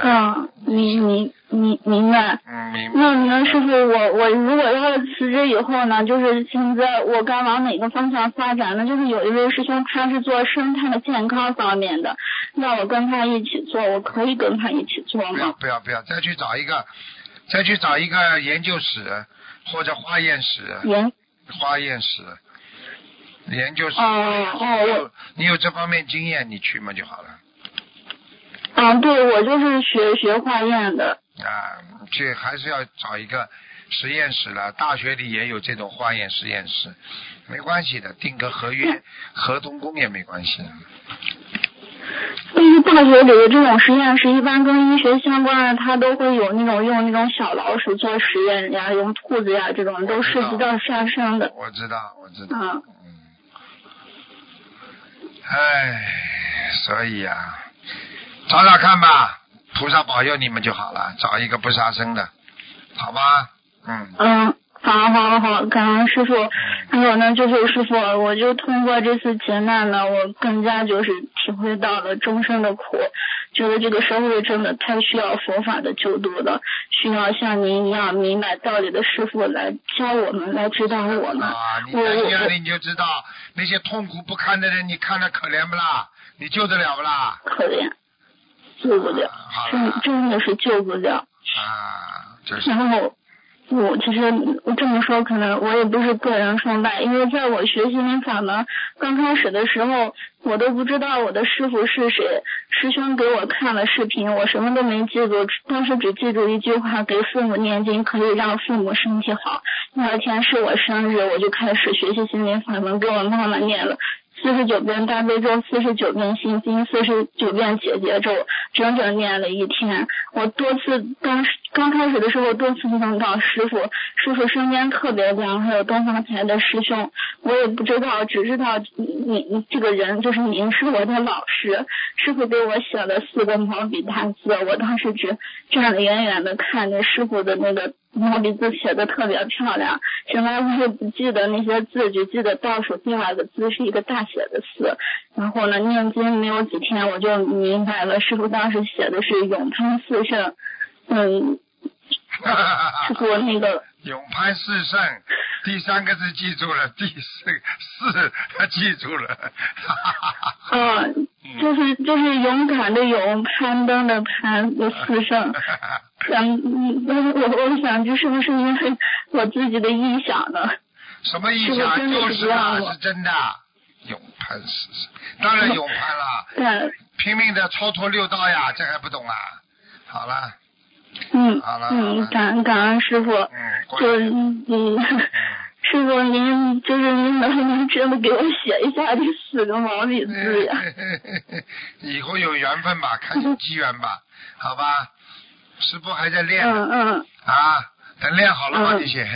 嗯，明明明明白。嗯，明白。那那师傅，我我如果要是辞职以后呢，就是现在我该往哪个方向发展呢？就是有一位师兄他是做生态健康方面的，那我跟他一起做，我可以跟他一起做不要吗？不要不要，再去找一个，再去找一个研究室或者化验室，研化验室，研究室。哦哦你有你有这方面经验，你去嘛就好了。嗯，对，我就是学学化验的。啊，去还是要找一个实验室了。大学里也有这种化验实验室，没关系的，定个合约、合同工也没关系的。但是大学里的这种实验室，一般跟医学相关的，它都会有那种用那种小老鼠做实验呀，用兔子呀这种都涉及到杀生的。我知道，我知道。唉，所以呀、找找看吧，菩萨保佑你们就好了，找一个不杀生的，好吧？嗯。嗯，好好好，感恩师傅。还有呢，就是师傅，我就通过这次劫难呢，我更加就是体会到了众生的苦，觉得这个社会真的太需要佛法的救度了，需要像您一样明白道理的师傅来教我们，来指导我们。啊，你我在医院我里你就知道那些痛苦不堪的人，你看着可怜不啦？你救得了不啦？可怜，救不了，好真了真的是救不了。啊，就是然后我其实我这么说，可能我也不是个人崇拜，因为在我学心灵法门刚开始的时候，我都不知道我的师傅是谁。师兄给我看了视频，我什么都没记住，当时只记住一句话：给父母念经可以让父母身体好。那天是我生日，我就开始学习心灵法门，给我妈妈念了。四十九遍大悲咒，四十九遍心经，四十九遍解结咒，整整念了一天。我多次刚刚开始的时候多次梦到师傅，师傅身边特别亮，还有东方台的师兄，我也不知道，只知道你你这个人就是您是我的老师。师傅给我写了四个毛笔大字，我当时只站得远远的看着师傅的那个毛笔字写的特别漂亮。现在我也不记得那些字，只记得倒数第二个字是一个大写的四。然后呢，念经没有几天，我就明白了，师傅当时写的是永攀四圣，嗯，师傅那个永攀四圣，第三个字记住了，第四四他记住了。嗯，就是就是勇敢的勇，攀登的攀，有四圣。嗯，嗯我我想这是不是因为我自己的臆想呢？什么臆想？就是是啊，是真的。永攀四圣，当然永攀了，对，拼命的超脱六道呀，这还不懂啊？好了，嗯好了嗯，感恩感恩师傅，嗯，就点嗯嗯，师傅您就是您能不能真的给我写一下这四个毛笔字呀？以后有缘分吧，看有机缘吧，好吧？师傅还在练嗯嗯。啊，等练好了嘛，嗯你写。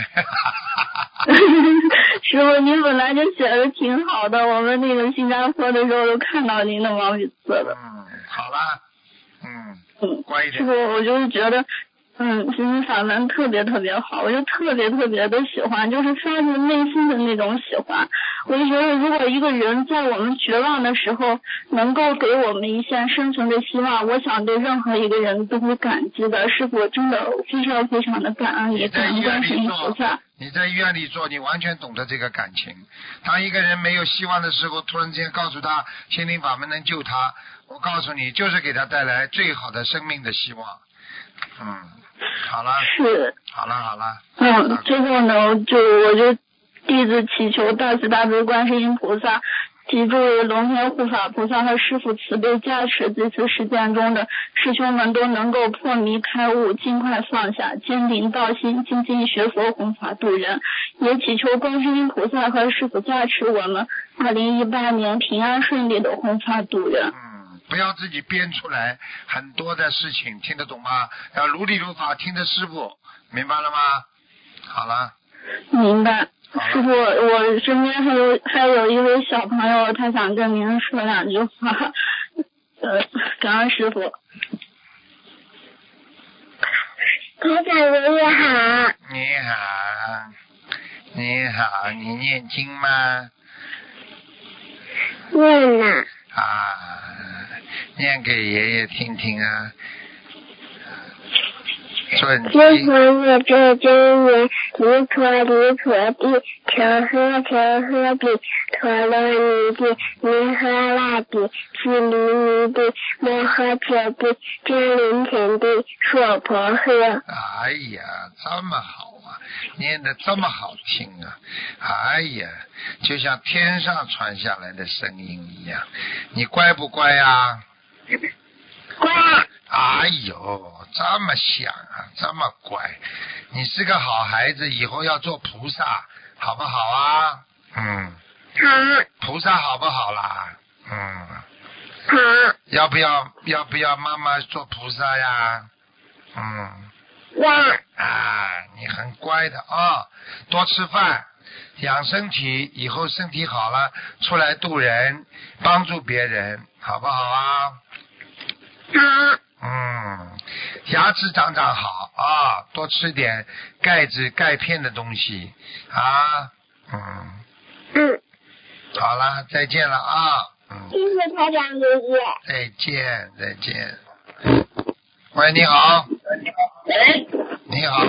师傅，您本来就写的挺好的，我们那个新加坡的时候都看到您的毛笔字了。嗯，好啦，嗯，嗯，乖一点师傅，。我就是觉得，嗯，心灵法门特别特别好，我就特别特别的喜欢，就是发自内心的那种喜欢。我就觉得，如果一个人在我们绝望的时候，能够给我们一线生存的希望，我想对任何一个人都会感激的。师傅，真的非常非常的感恩你，你在感恩医院里观世音菩做萨。，你在医院里做，你完全懂得这个感情。当一个人没有希望的时候，突然之间告诉他心灵法门能救他，我告诉你，就是给他带来最好的生命的希望。嗯，好了，是。好了，好了。嗯，最后呢，就我就弟子祈求大慈大悲观世音菩萨，及诸位龙天护法菩萨和师父慈悲加持，这次实践中的师兄们都能够破迷开悟，尽快放下，坚定道心，精进学佛，弘法度人。也祈求观世音菩萨和师父加持我们，二零一八年平安顺利的弘法度人。嗯，不要自己编出来很多的事情，听得懂吗？要如理如法，听着师傅，明白了吗？好了，明白。师傅，我身边还有还有一位小朋友，他想跟您说两句话。呃，感恩师傅。台长爷爷好，你好，你好，你念经吗？念了，啊，念给爷爷听听啊。准金黄叶这真言，离陀离陀地，求呵求呵地，陀罗尼地，尼诃那地，毗梨尼地，摩诃迦地，真灵田地，娑婆诃。哎呀，这么好啊，念的这么好听啊！哎呀，就像天上传下来的声音一样。你乖不乖呀？乖。哎呦，这么想啊，这么乖，你是个好孩子，以后要做菩萨，好不好啊？嗯。好。菩萨好不好啦？嗯。好。要不要要不要妈妈做菩萨呀？嗯。乖。啊，你很乖的啊，多吃饭，养身体，以后身体好了，出来度人，帮助别人，好不好啊？好。嗯，牙齿长长好啊，多吃点钙质、钙片的东西啊。嗯。嗯。好了，再见了啊。嗯。谢谢台长爷爷。再见，再见。喂，你好。你好。喂。你好。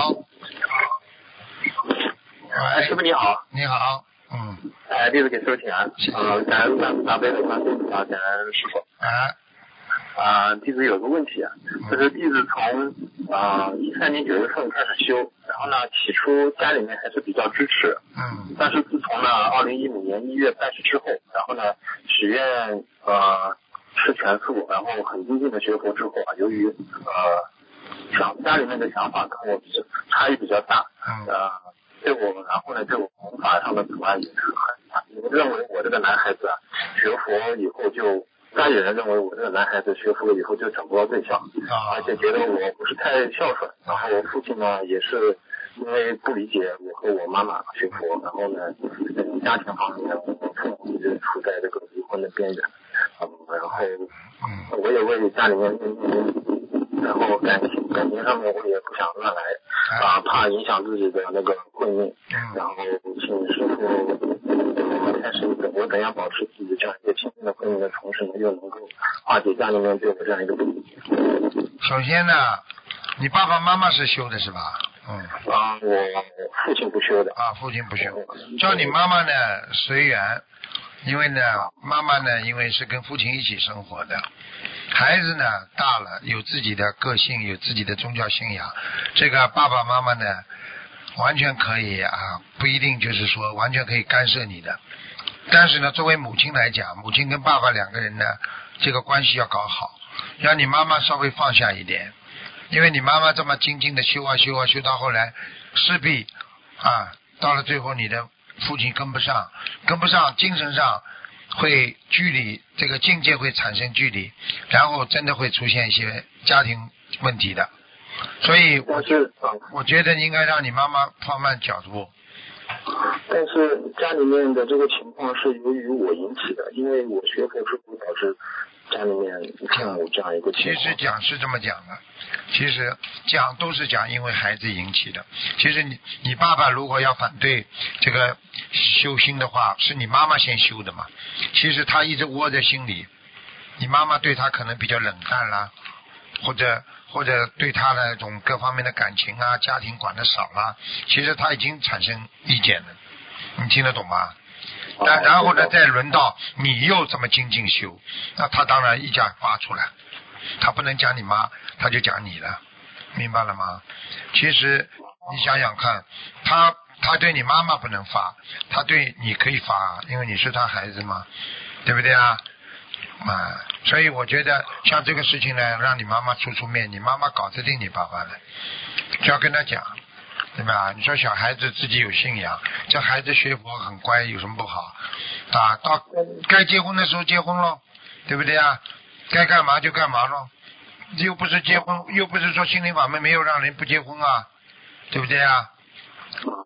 喂，师傅你好。你好。嗯。哎，弟子给师傅请安。嗯，感恩大大悲的观世音菩萨，感恩师傅。哎。啊，弟子有个问题啊，就是弟子从啊一三年九月份开始修，然后呢，起初家里面还是比较支持，嗯，但是自从呢二零一五年一月拜师之后，然后呢许愿呃吃全素，然后很精进的学佛之后啊，由于呃想家里面的想法跟我比较差异比较大，嗯，呃对我然后呢对我弘法上的阻碍也是很大，我认为我这个男孩子啊学佛以后就。家里人认为我这个男孩子学佛了以后就找不到对象，而且觉得我不是太孝顺。然后我父亲呢也是因为不理解我和我妈妈学佛，然后呢，家庭方面我父母一直处在这个离婚的边缘。嗯，然后我也为家里面，然后感情感情上面我也不想乱来啊，怕影响自己的那个婚姻。然后请师傅开始我怎样保持自己这样一个亲密的婚姻的同时呢，又能够化解家里面对我这样一个不理解。首先呢，你爸爸妈妈是修的是吧？嗯。啊，我父亲不修的。啊，父亲不修，叫你妈妈呢随缘。因为呢，妈妈呢，因为是跟父亲一起生活的，孩子呢大了，有自己的个性，有自己的宗教信仰，这个爸爸妈妈呢，完全可以啊，不一定就是说完全可以干涉你的，但是呢，作为母亲来讲，母亲跟爸爸两个人呢，这个关系要搞好，让你妈妈稍微放下一点，因为你妈妈这么精进的修啊修啊修到后来，势必啊，到了最后你的。父亲跟不上，跟不上，精神上会距离，这个境界会产生距离，然后真的会出现一些家庭问题的。所以我是，我觉得应该让你妈妈放慢脚步。但是家里面的这个情况是由于我引起的，因为我学佛之后导致。家里面父母这样一个其实讲是这么讲的，其实讲都是讲因为孩子引起的。其实你你爸爸如果要反对这个修心的话，是你妈妈先修的嘛。其实他一直窝在心里，你妈妈对他可能比较冷淡啦，或者或者对他那种各方面的感情啊、家庭管的少了，其实他已经产生意见了。你听得懂吗？然然后呢，再轮到你又这么精进修，那他当然一家发出来，他不能讲你妈，他就讲你了，明白了吗？其实你想想看，他他对你妈妈不能发，他对你可以发，因为你是他孩子嘛，对不对啊？啊，所以我觉得像这个事情呢，让你妈妈出出面，你妈妈搞得定你爸爸的，就要跟他讲。对吧？你说小孩子自己有信仰，这孩子学佛很乖，有什么不好？啊，到该结婚的时候结婚咯，对不对啊？该干嘛就干嘛喽，又不是结婚，又不是说心灵法门没有让人不结婚啊，对不对啊？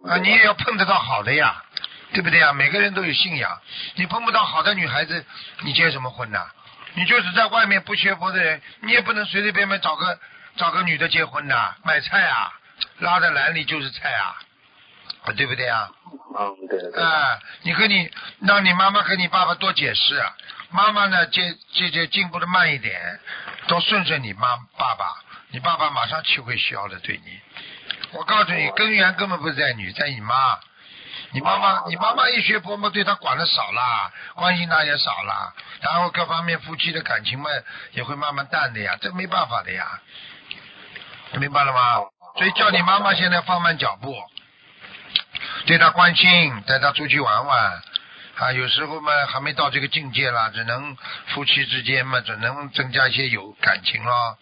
啊，你也要碰得到好的呀，对不对啊？每个人都有信仰，你碰不到好的女孩子，你结什么婚呐？你就是在外面不学佛的人，你也不能随随便便找个找个女的结婚呐，买菜啊。拉在篮里就是菜啊，对不对啊？嗯，对的对的。哎，你和你让你妈妈和你爸爸多解释，妈妈呢，这这这进步的慢一点，多顺顺你妈爸爸，你爸爸马上气会消的，对你。我告诉你，根源根本不是在你，在你妈。你妈妈，你妈妈一学佛嘛，对他管的少了，关心他也少了，然后各方面夫妻的感情嘛也会慢慢淡的呀，这没办法的呀，明白了吗？所以叫你妈妈现在放慢脚步，对他关心，带他出去玩玩，啊，有时候嘛还没到这个境界啦，只能夫妻之间嘛，只能增加一些有感情咯，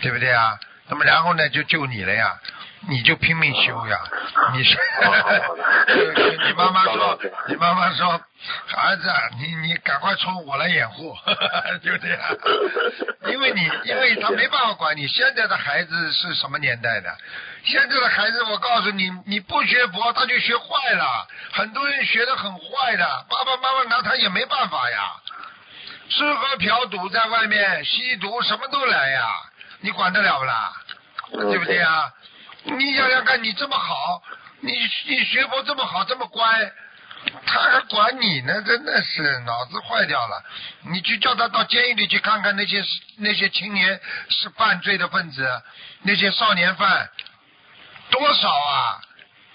对不对啊？那么然后呢，就救你了呀。你就拼命修呀！你是，你妈妈说，你妈妈说，儿子，你你赶快冲我来掩护，就这样。因为你，因为他没办法管你。现在的孩子是什么年代的？现在的孩子，我告诉你，你不学佛，他就学坏了。很多人学的很坏的，爸爸妈妈拿他也没办法呀。吃喝嫖赌在外面吸毒，什么都来呀，你管得了不啦？对不对呀？你想想看，你这么好，你你学佛这么好，这么乖，他还管你呢？真的是脑子坏掉了。你去叫他到监狱里去看看那些那些青年是犯罪的分子，那些少年犯多少啊？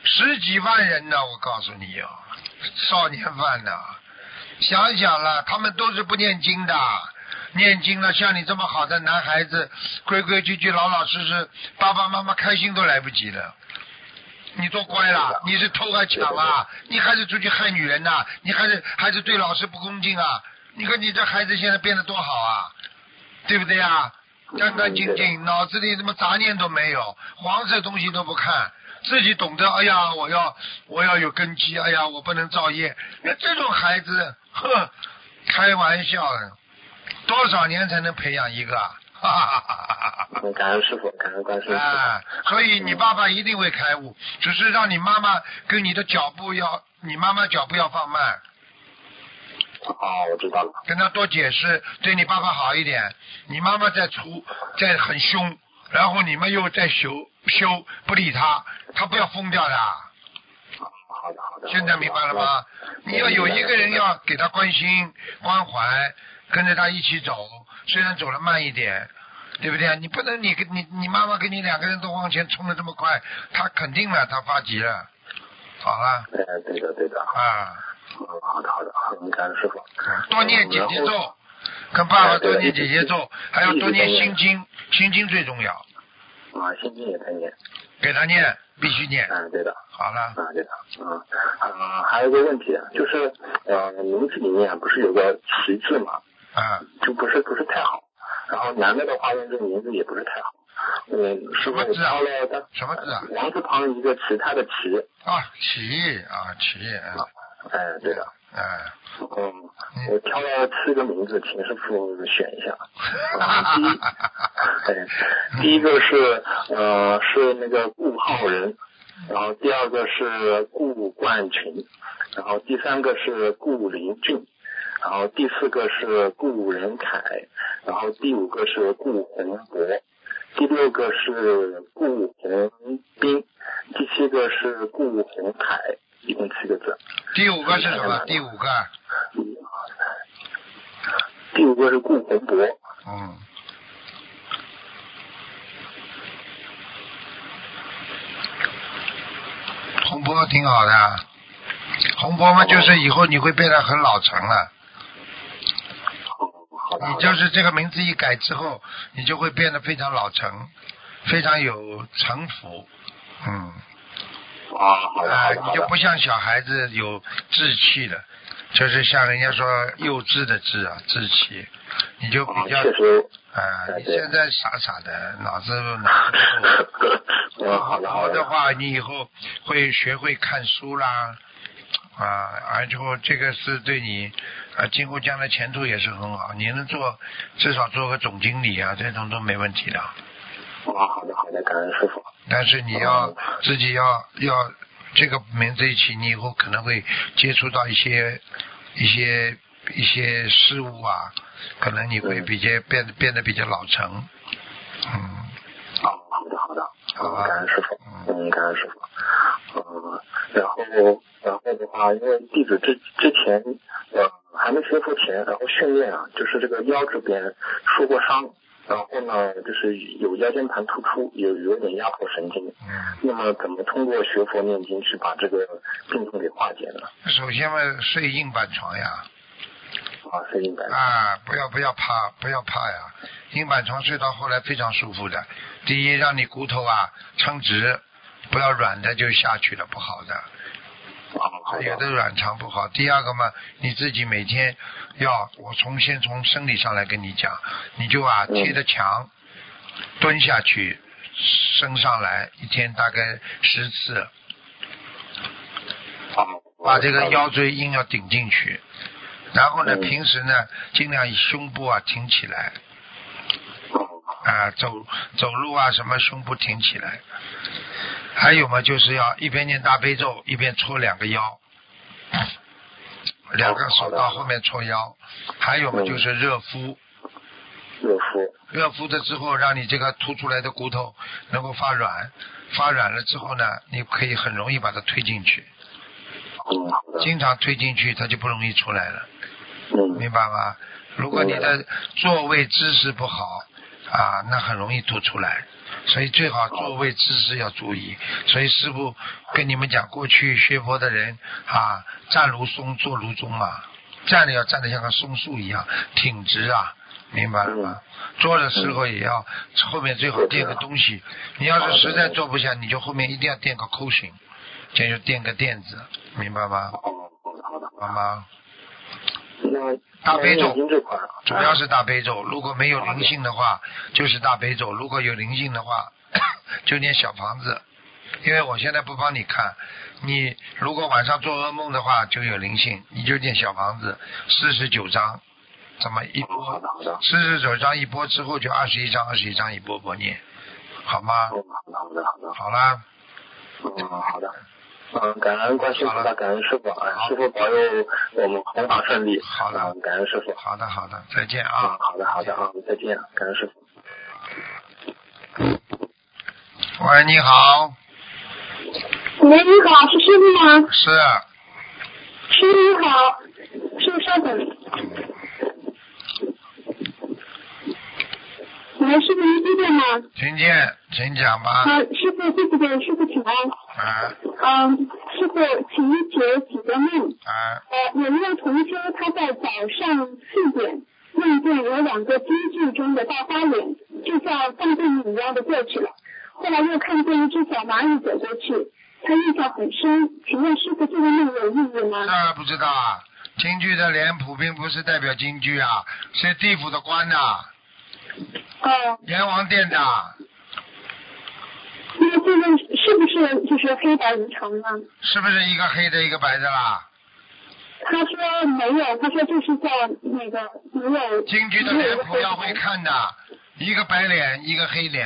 十几万人呢！我告诉你哦，少年犯呢，想想了，他们都是不念经的。念经了，像你这么好的男孩子，规规矩矩、老老实实，爸爸妈妈开心都来不及了。你多乖啦，你是偷还抢啊？你还是出去害女人呐？你还是还是对老师不恭敬啊？你看你这孩子现在变得多好啊，对不对啊？干干净净，脑子里什么杂念都没有，黄色东西都不看，自己懂得。哎呀，我要我要有根基，哎呀，我不能造业。那这种孩子，哼，开玩笑的。多少年才能培养一个？哈哈哈哈感恩师傅，感恩关师傅。哎，所以你爸爸一定会开悟，只是让你妈妈跟你的脚步要，你妈妈脚步要放慢。哦，我知道了。跟他多解释，对你爸爸好一点。你妈妈在粗，在很凶，然后你们又在修修，不理他，他不要疯掉的。好的，好的。现在明白了吗？你要有一个人要给他关心关怀。跟着他一起走，虽然走了慢一点，对不对啊？你不能你跟你你妈妈跟你两个人都往前冲的这么快，他肯定了，他发急了。好了。对对的对的。啊。好的好的，你感恩师傅。多念姐姐咒，跟爸爸多念姐姐咒，还要多念心经，心经最重要。啊，心经也在念。给他念，必须念。嗯，对的。好了。啊，对的。啊啊，还有一个问题，就是呃，名字里面不是有个旗字嘛？啊，就不是不是太好，然后男的的话用，这个名字也不是太好。嗯，什么字啊？什么字啊？王字旁一个其他的其。啊，其啊其啊。哎，对的。哎。嗯，我挑了四个名字，请师傅选一下。第一，哎，第一个是呃是那个顾浩仁，然后第二个是顾冠群，然后第三个是顾林俊。然后第四个是顾仁凯，然后第五个是顾洪博，第六个是顾洪斌，第七个是顾洪凯，一共七个字。第五个是什么？第五个。第五个是顾洪博。嗯。洪波挺好的，洪波嘛，就是以后你会变得很老成了。你就是这个名字一改之后，你就会变得非常老成，非常有城府，嗯。啊，好的好的。你就不像小孩子有志气了，就是像人家说幼稚的稚啊，志气，你就比较。啊，你现在傻傻的，脑子脑子 好的话，你以后会学会看书啦。啊，而后这个是对你啊，今后将来前途也是很好。你能做，至少做个总经理啊，这种都没问题的。啊，好的好的，感恩师傅。但是你要自己要要这个名字一起，你以后可能会接触到一些一些一些事物啊，可能你会比较变变得比较老成。嗯。好好的好的，好，感恩师傅。嗯，感恩师傅。嗯，然后然后的话，因为弟子之之前呃还没学佛前，然后训练啊，就是这个腰这边受过伤，然后呢就是有腰间盘突出，有有点压迫神经。嗯，那么怎么通过学佛念经去把这个病痛给化解呢？首先嘛，睡硬板床呀，啊，是应该。啊，不要不要怕，不要怕呀，硬板床睡到后来非常舒服的。第一，让你骨头啊撑直，不要软的就下去了，不好的。有的。软肠不好。第二个嘛，你自己每天要，我从先从生理上来跟你讲，你就啊嗯贴着墙蹲下去，升上来，一天大概十次，啊，把这个腰椎硬要顶进去。然后呢，嗯平时呢，尽量以胸部啊挺起来，啊，走走路啊什么胸部挺起来。还有嘛，就是要一边念大悲咒，一边搓两个腰，两个手到后面搓腰。还有嘛，嗯就是热敷，热敷。热敷的之后，让你这个凸出来的骨头能够发软，发软了之后呢，你可以很容易把它推进去，嗯，经常推进去，它就不容易出来了。嗯，明白吗？如果你的座位姿势不好啊，那很容易凸出来，所以最好座位姿势要注意。所以师傅跟你们讲，过去学佛的人啊，站如松，坐如钟啊，站着要站得像个松树一样挺直啊，明白了吗？坐的时候也要后面最好垫个东西。你要是实在坐不下，你就后面一定要垫个 cushion，这就垫个垫子，明白吗？哦，好的好的。好吗？那大悲咒主要是大悲咒，如果没有灵性的话，就是大悲咒；如果有灵性的话，就念小房子。因为我现在不帮你看，你如果晚上做噩梦的话，就有灵性，你就念小房子四十九章，怎么一波。四十九章一波之后就二十一章，二十一章一波波念，好吗？嗯，好的好的好的。好啦，嗯，好的。嗯，感恩关心菩萨，感恩师傅啊，师傅保佑我们弘法顺利。好的嗯感恩师傅。好的好的，再见啊，啊！好的好的啊，再见，感恩师傅。喂，你好，喂，你好，是师傅吗？是师傅你好，师傅稍等。喂，师傅您听见吗？听见，请讲吧。啊，师傅，弟子给师傅请安。啊嗯，师傅，请你解几个梦。啊呃，有一位同修，他在早上四点梦见有两个京剧中的大花脸，就像放电影一样的过去了。后来又看见一只小蚂蚁走过去，他印象很深。请问师傅，这个梦有意义吗？那不知道啊。京剧的脸谱并不是代表京剧啊，是地府的官呐、哦，阎王殿的。那这个是不是就是黑白无常呢？是不是一个黑的，一个白的啦？他说没有，他说就是在那个没有。京剧的脸谱要会看的，一个白脸，一个黑脸，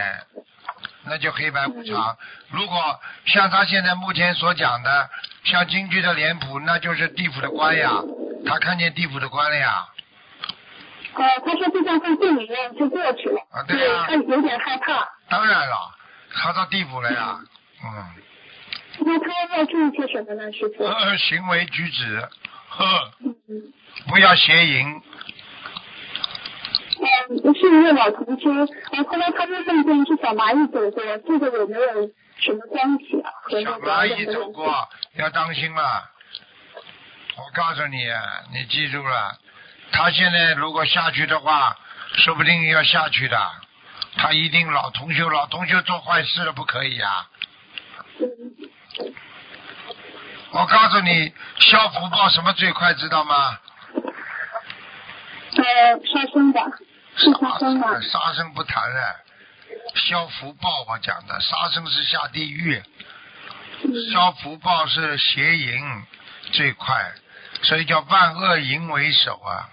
那就黑白无常。如果像他现在目前所讲的，像京剧的脸谱，那就是地府的官呀，他看见地府的官了呀。呃，他说就像在电影一样就过去了，啊对啊他有点害怕。当然了，他到地府了呀。嗯，那他要注意些什么呢，师傅？呃，行为举止，呵，嗯不要邪淫。嗯，是一位老同修，然后后来他又梦见一只小蚂蚁走过，这个有没有什么关系啊？小蚂蚁走过，要当心了。我告诉你，你记住了，他现在如果下去的话，说不定要下去的。他一定老同修，老同修做坏事了，不可以啊！我告诉你，消福报什么最快，知道吗？呃，杀生吧，是杀生吧？杀生不谈了，消福报我讲的，杀生是下地狱，消福报是邪淫最快，所以叫万恶淫为首啊。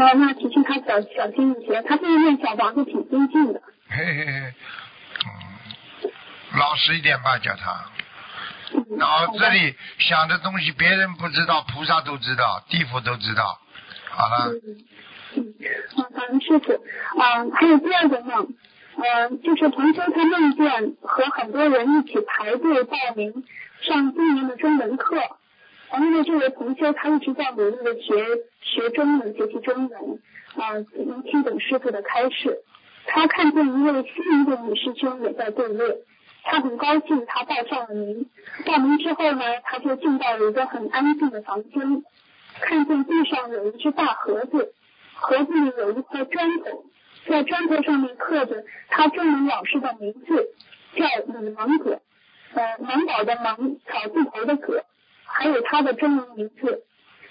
啊，那提醒他小小心一些，他这个念小房子挺精进的。嘿嘿嘿，嗯，老实一点吧，叫他。嗯脑子里想的东西别人不知道，菩萨都知道，地府都知道。好了，嗯，嗯，啊，感恩师傅。啊，还有第二个梦，嗯，就是同修他梦见和很多人一起排队报名上今年的中文课，因为这位同修他一直在努力的学学中文，学习中文，啊，能听懂师傅的开示。他看见一位新一的女师兄也在队列，他很高兴，他报上了名。报名之后呢，他就进到了一个很安静的房间，看见地上有一只大盒子，盒子里有一块砖头。在砖头上面刻着他中文老师的名字，叫李芒葛，呃，芒宝的芒，草字头的葛，还有他的中文名字。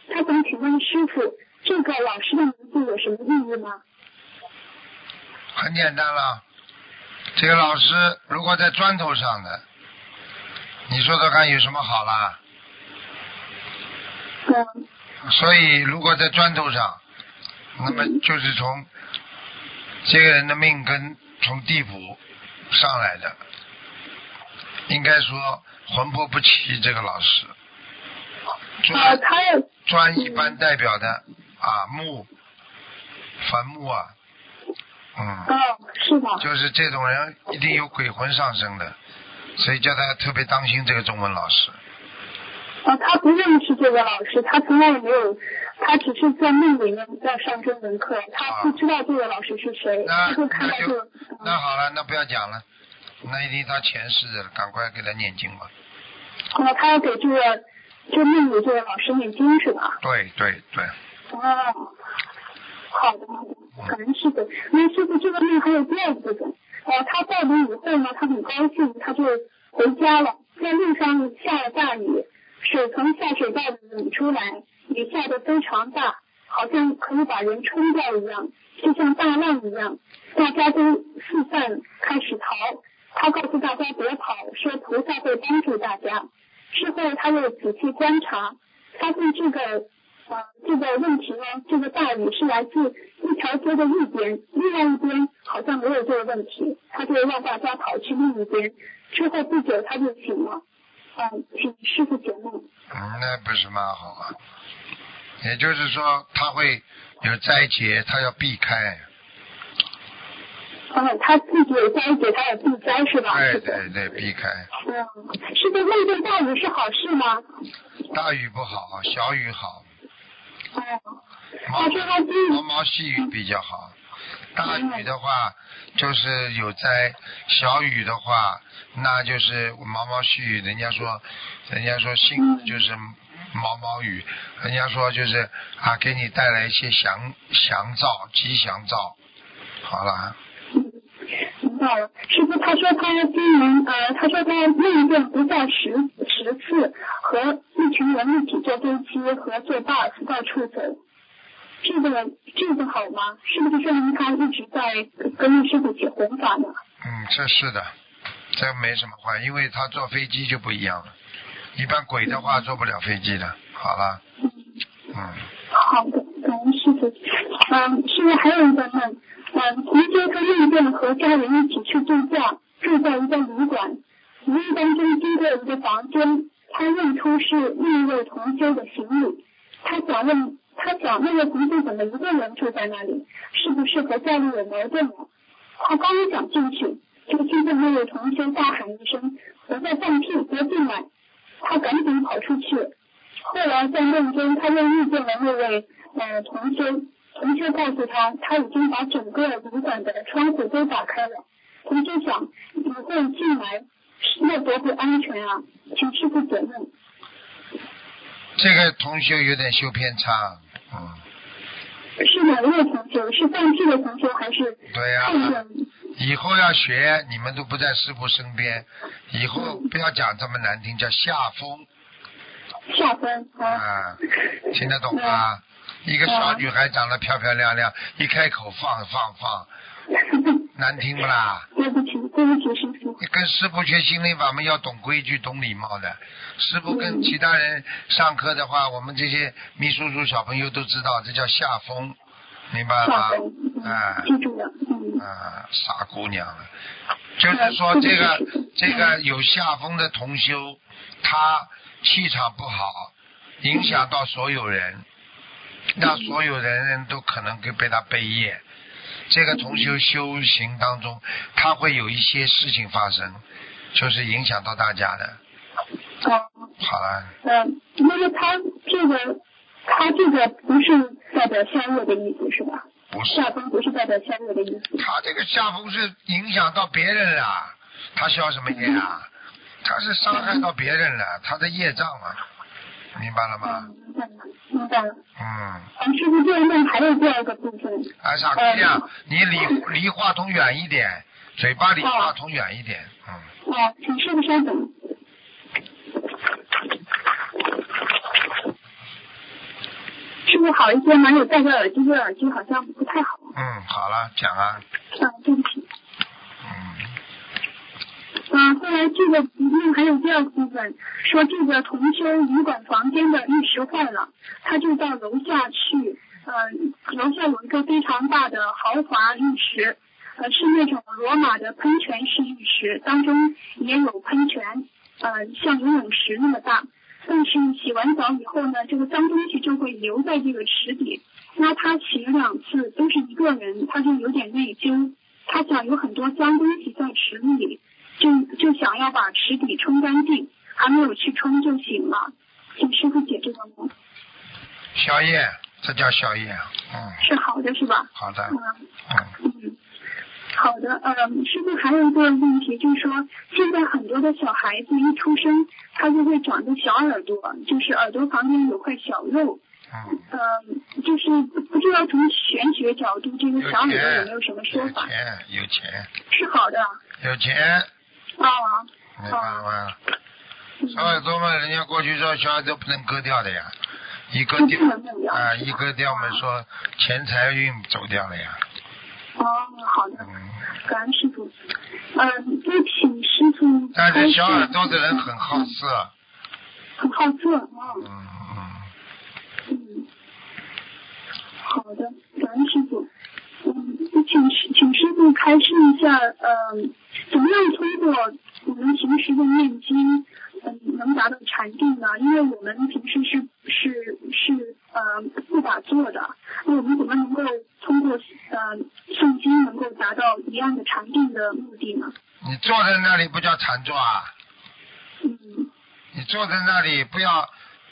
他想请问师傅，这个老师的名字有什么意义吗？很简单了，这个老师如果在砖头上的，你说说看有什么好啦？嗯。所以如果在砖头上，那么就是从。这个人的命根从地府上来的，应该说魂魄不齐。这个老师，砖砖一般代表的啊墓坟墓啊，嗯，哦是的，就是这种人一定有鬼魂上升的，所以叫他特别当心这个中文老师。啊，他不认识这个老师，他从来也没有。他只是在梦里面在上中文课，他不知道这个老师是谁，他就看到这个。那好了，那不要讲了，那一定他前世的，赶快给他念经吧。那他要给这个，这梦里这个老师念经是吧？对对对。哦，好的可能是的。那师傅这个梦还有第二部分，呃，他报名以后呢，他很高兴，他就回家了，在路上下了大雨，水从下水道里涌出来。雨下的非常大，好像可以把人冲掉一样，就像大浪一样，大家都四散开始逃。他告诉大家别跑，说菩萨会帮助大家。之后他又仔细观察，发现这个呃这个问题呢，这个大雨是来自一条街的一边，另外一边好像没有这个问题，他就让大家跑去另一边。之后不久他就醒了，嗯，请师傅解梦。嗯，那不是蛮好啊。也就是说，他会有灾劫，他要避开。嗯，他自己有灾劫，他也避灾是吧？对对对，避开。嗯，是不是梦见大雨是好事吗？大雨不好，小雨好。哦。毛毛毛细雨比较好，大雨的话就是有灾，小雨的话那就是毛毛细雨。人家说，人家说幸就是。毛毛雨，人家说就是啊，给你带来一些祥祥兆、吉祥兆。好了。明白了，师傅他说他今年呃，他说他梦见不下十十次和一群人一起坐飞机和坐 bus 到处走，这个这个好吗？是不是说明他一直在跟师傅学弘法呢？嗯，这是的，这没什么坏，因为他坐飞机就不一样了。一般鬼的话坐不了飞机的，好了。嗯。好的，感恩师傅。嗯，现在还有一个梦，嗯，同学他梦见和家人一起去度假，住在一个旅馆，无意当中经过一个房间，他认出是另一位同修的行李，他想问，他想那位同修怎么一个人住在那里，是不是和家里有矛盾了？他刚想进去，就听见那位同修大喊一声：“我在放屁，别进来！”他赶紧跑出去，后来在梦中，他又遇见了那位呃同修，同学告诉他，他已经把整个旅馆的窗户都打开了。同学想，以后进来那多不安全啊，请师傅解梦。这个同学有点修偏差，嗯。是哪位同学？是放屁的同学还是？对呀。以后要学，你们都不在师傅身边，以后不要讲这么难听，叫下风。下风啊，听得懂吗？一个小女孩长得漂漂亮亮，一开口放放放，难听不啦？对不起，对不起，师傅。跟师傅学心灵法门要懂规矩、懂礼貌的。师傅跟其他人上课的话，我们这些秘书处小朋友都知道，这叫下风，明白吗？啊，记住了。啊，傻姑娘了，就是说这个这个有下风的同修，他气场不好，影响到所有人，让所有人人都可能给被他背业，这个同修修行当中，他会有一些事情发生，就是影响到大家的。哦，好了，嗯，那么他这个他这个不是代表消业的意思是吧？不是，下风不是代表消业的意思。他这个下风是影响到别人了，他消什么业啊？他是伤害到别人了，他的业障啊，明白了吗？明白了，明白了。嗯，嗯，师傅，这个梦还有第二个部分。哎，傻姑娘，你离离话筒远一点，嘴巴离话筒远一点，嗯。哦，请师傅稍等。师傅好一些吗？有戴着耳机，这耳机好像不太好。嗯，好了，讲啊，啊，对不起。嗯，后来这个梦还有第二部分，说这个同修旅馆房间的浴池坏了，他就到楼下去，呃，楼下有一个非常大的豪华浴池，呃，是那种罗马的喷泉式浴池，当中也有喷泉，呃，像游泳池那么大。但是洗完澡以后呢，这个脏东西就会留在这个池底。那他洗了两次，都是一个人，他就有点内疚。他想有很多脏东西在池子里，就就想要把池底冲干净，还没有去冲就醒了。请师傅解这个梦，宵夜，这叫宵夜，嗯，是好的是吧？好的，嗯嗯，嗯，好的，嗯，师傅还有一个问题，就是说现在很多的小孩子一出生，他就会长个小耳朵，就是耳朵旁边有块小肉，嗯，呃，就是不不知道从玄学角度，这个小耳朵，有没有什么说法？有钱，有钱，是好的，有钱，啊，明白了吗？嗯。小耳朵嘛，人家过去说小耳朵不能割掉的呀，一割掉啊，一割掉嘛，说钱财运走掉了呀，哦，好的，嗯，感恩师傅。呃，再请师傅但。是小耳朵的人很好色，很好色，啊，嗯嗯，嗯，好的，感恩师傅。嗯，请请师傅开示一下，呃，怎么样通过我们平时的念经，嗯、能达到禅定呢？因为我们平时是是是呃不打坐的，那我们怎么能够通过呃诵经能够达到一样的禅定的目的呢？你坐在那里不叫禅坐啊，嗯你坐在那里不要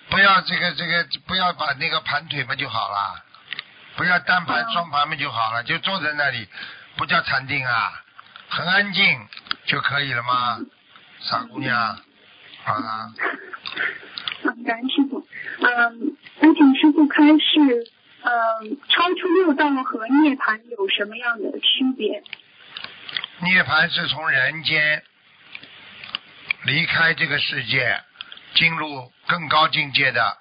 不要这个这个不要把那个盘腿不就好了，不要单盘嗯双盘嘛就好了，就坐在那里，不叫禅定啊，很安静就可以了吗？傻姑娘，好了，嗯，感恩师傅。嗯，那请师傅开示，嗯，超出六道和涅槃有什么样的区别？涅槃是从人间离开这个世界，进入更高境界的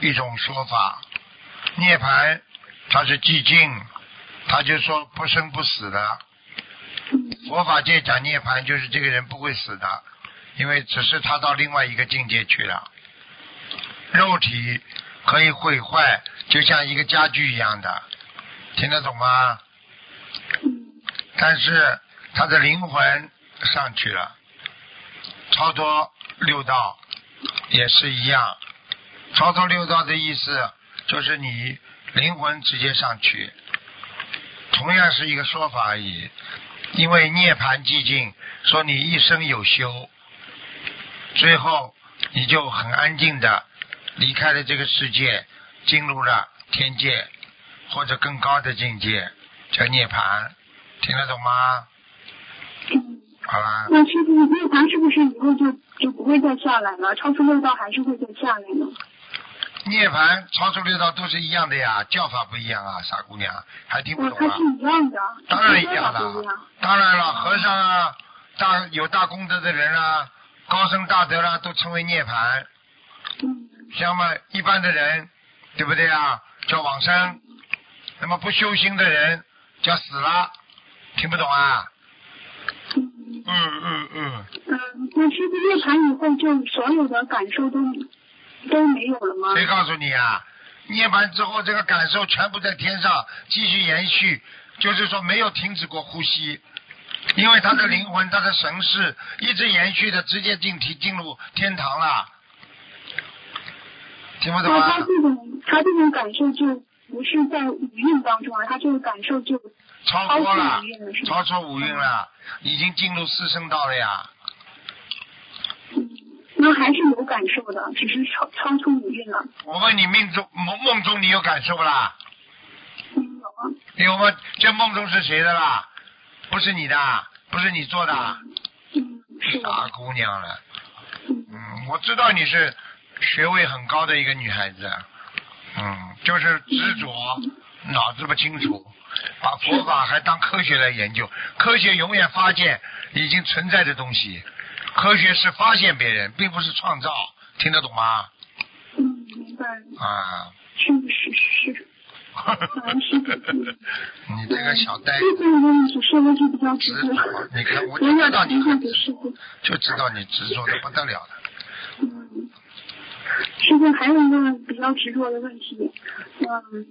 一种说法。涅槃它是寂静，它就说不生不死的。佛法界讲涅槃，就是这个人不会死的，因为只是他到另外一个境界去了。肉体可以毁坏，就像一个家具一样的，听得懂吗？但是他的灵魂上去了，超脱六道也是一样。超脱六道的意思就是你灵魂直接上去，同样是一个说法而已。因为涅槃寂静，说你一生有修，最后你就很安静的离开了这个世界，进入了天界或者更高的境界，叫涅槃。听得懂吗？嗯，好啦，那师傅涅槃是不是以后就就不会再下来了？超出六道还是会再下来呢？涅槃、超出六道都是一样的呀，叫法不一样啊，傻姑娘，还听不哦，懂啊它是？一样的，当然一样了。，当然了，和尚啊，大有大功德的人啊，高僧大德啦、都称为涅槃。嗯像嘛一般的人，对不对啊？叫往生。那么不修心的人叫死了，听不懂啊？嗯嗯嗯嗯，嗯，那师傅涅槃以后就所有的感受都都没有了吗？谁告诉你啊？涅槃之后，这个感受全部在天上继续延续，就是说没有停止过呼吸，因为他的灵魂、他的神识一直延续的，直接进体进入天堂了。听不懂啊那他？这种他这种感受就不是在五蕴当中了，他这个感受就超超出脱了？超出五蕴了，已经进入四圣道了呀。嗯，那还是有感受的，只是超超出五蕴了。我问你，命中梦梦中你有感受不啦？嗯，有啊。有吗？这梦中是谁的啦？不是你的，不是你做的，嗯，是的。傻姑娘了。嗯嗯，我知道你是学位很高的一个女孩子，嗯，就是执着，脑子不清楚，把佛法还当科学来研究。科学永远发现已经存在的东西，科学是发现别人，并不是创造，听得懂吗？嗯，明白了。啊，是是是。你这个小呆这问题就比较你看我就知道你打电话很执给师傅着，。就知道你执着的不得了了。嗯，师傅还有一个比较执着的问题，嗯，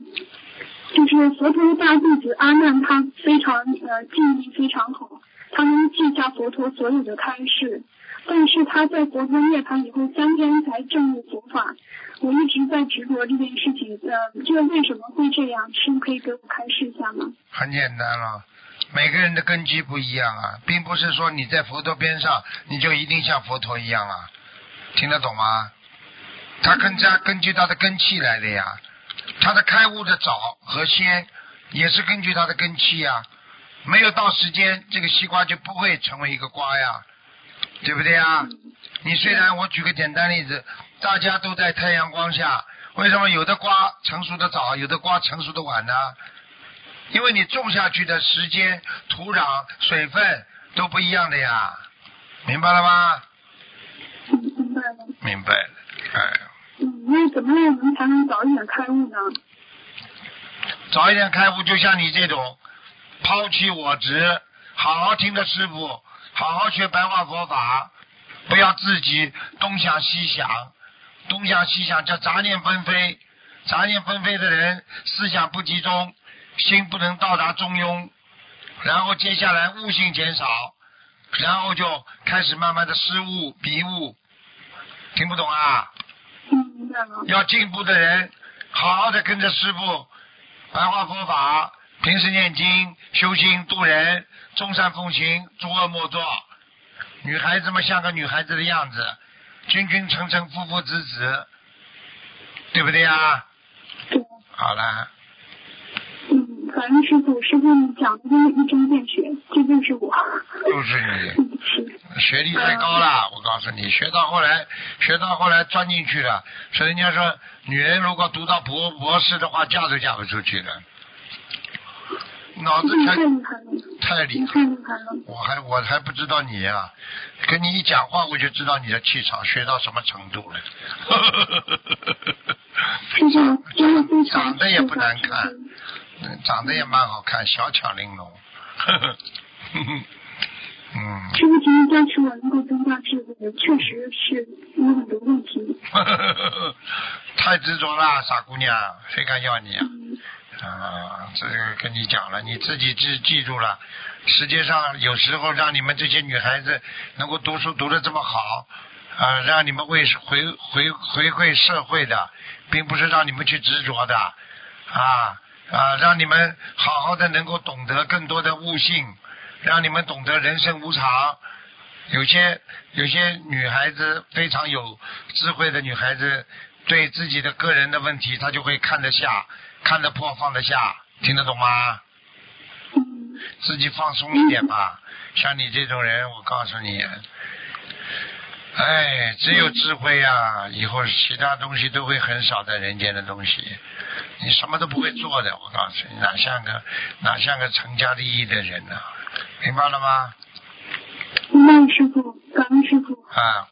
就是佛陀的大弟子阿难，他非常呃记忆力非常好，他能记下佛陀所有的开示，但是他在佛陀涅槃以后三天才证悟佛法。我一直在执着这件事情，呃，这个为什么会这样？师傅可以给我开示一下吗？很简单了，每个人的根基不一样啊，并不是说你在佛陀边上你就一定像佛陀一样啊，听得懂吗？他更加根据他的根气来的呀，他的开悟的早和先也是根据他的根气呀，没有到时间，这个西瓜就不会成为一个瓜呀，对不对呀？你虽然我举个简单例子，大家都在太阳光下，为什么有的瓜成熟的早，有的瓜成熟的晚呢？因为你种下去的时间、土壤、水分都不一样的呀，明白了吗？嗯，明白了。明白了，哎，嗯，那怎么样能才能早一点开悟呢？早一点开悟，就像你这种抛弃我执，好好听着师傅，好好学白话佛法，不要自己东想西想，东想西想叫杂念纷飞，杂念纷飞的人思想不集中，心不能到达中庸，然后接下来悟性减少，然后就开始慢慢的失误迷误，听不懂啊？要进步的人，好好的跟着师傅，白话佛法，平时念经、修心、度人，众善奉行，诸恶莫作。女孩子们像个女孩子的样子，君君臣臣，父父子子，对不对呀？对。好了，嗯，感恩师傅，师傅你讲的真是一针见血，这就是我。就是你。学历太高了，我告诉你，学到后来，学到后来钻进去了。所以人家说，女人如果读到博博士的话，嫁都嫁不出去的。脑子这太太厉害了，太厉害太，厉害了。我还我还不知道你呀、跟你一讲话我就知道你的气场学到什么程度了。师傅真的非常长得也不难看长得也蛮好看，小巧玲珑。嗯，师傅今天加持我能够增加智慧，确实是有很多问题。太执着了，傻姑娘，谁敢要你啊？嗯啊，这个跟你讲了，你自己记记住了。世界上有时候让你们这些女孩子能够读书读得这么好，啊，让你们为回回回馈社会的，并不是让你们去执着的，啊啊，让你们好好的能够懂得更多的悟性，让你们懂得人生无常。有些有些女孩子非常有智慧的女孩子，对自己的个人的问题，她就会看得下，看得破，放得下，听得懂吗？嗯自己放松一点吧。像你这种人，我告诉你，哎，只有智慧呀、以后其他东西都会很少在人间的东西，你什么都不会做的。我告诉你，哪像个哪像个成家立业的人呢、明白了吗？明白师傅，感恩师傅。啊。